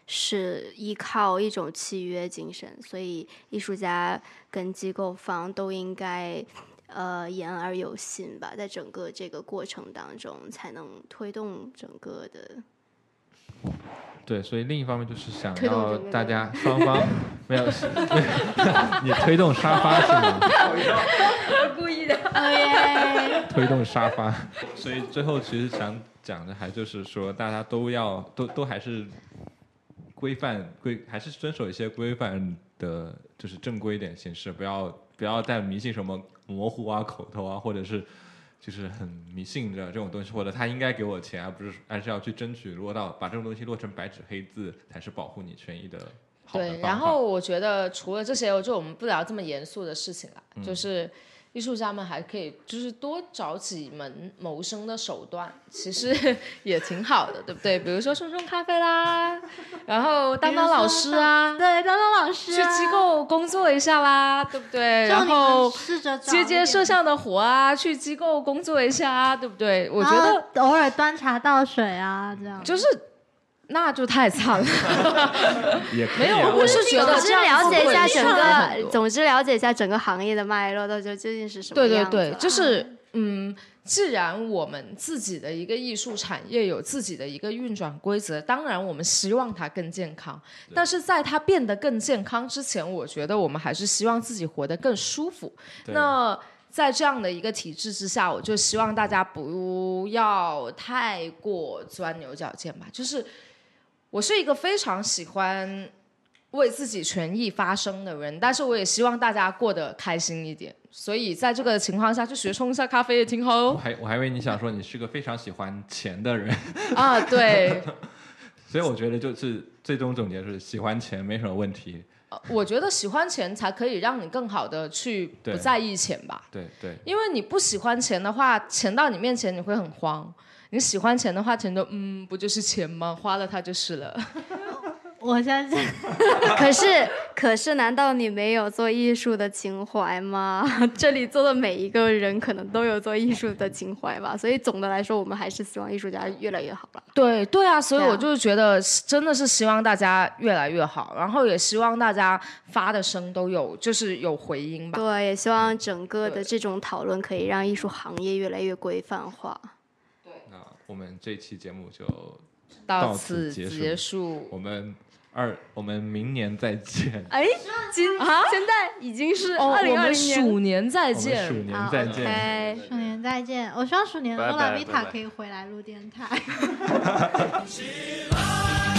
是依靠一种契约精神，所以艺术家跟机构方都应该。呃，言而有信吧，在整个这个过程当中，才能推动整个的。对，所以另一方面就是想要大家双方没有，你推动沙发是吗？故意的，推动沙发，所以最后其实想讲的还就是说，大家都要都都还是规范规，还是遵守一些规范的，就是正规一点形式，不要不要再迷信什么。模糊啊，口头啊，或者是就是很迷信的这种东西，或者他应该给我钱，而不是而是要去争取落到把这种东西落成白纸黑字，才是保护你权益的。对，然后我觉得除了这些，就我们不聊这么严肃的事情了，就是。艺术家们还可以就是多找几门谋生的手段，其实 也挺好的，对不对？比如说冲冲咖啡啦，然后当当老师啊，对，当当老师，去机构工作一下啦，对不对？然后接接摄像的活啊，去机构工作一下啊，对不对？我觉得偶尔端茶倒水啊，这样就是。那就太惨了，没有，我是觉得总之了解一下整个，总之了解一下整个行业的脉络，到底究竟是什么对对对，就是嗯，既然我们自己的一个艺术产业有自己的一个运转规则，当然我们希望它更健康，但是在它变得更健康之前，我觉得我们还是希望自己活得更舒服。那在这样的一个体制之下，我就希望大家不要太过钻牛角尖吧，就是。我是一个非常喜欢为自己权益发声的人，但是我也希望大家过得开心一点。所以在这个情况下，去学冲一下咖啡也挺好哦。我还我还以为你想说你是个非常喜欢钱的人啊，对。所以我觉得就是最终总结是喜欢钱没什么问题。我觉得喜欢钱才可以让你更好的去不在意钱吧。对对。因为你不喜欢钱的话，钱到你面前你会很慌。你喜欢钱的话，钱都嗯，不就是钱吗？花了它就是了。我相信。可是，可是，难道你没有做艺术的情怀吗？这里做的每一个人可能都有做艺术的情怀吧。所以总的来说，我们还是希望艺术家越来越好了。对对啊，所以我就是觉得，真的是希望大家越来越好，然后也希望大家发的声都有，就是有回音吧。对，也希望整个的这种讨论可以让艺术行业越来越规范化。我们这期节目就到此结束。我们二，我们明年再见。哎，今啊现在已经是哦，二零二零年。鼠年再见鼠。年再见。OK，鼠年再见，我希望鼠年拜拜欧拉维塔可以回来录电台。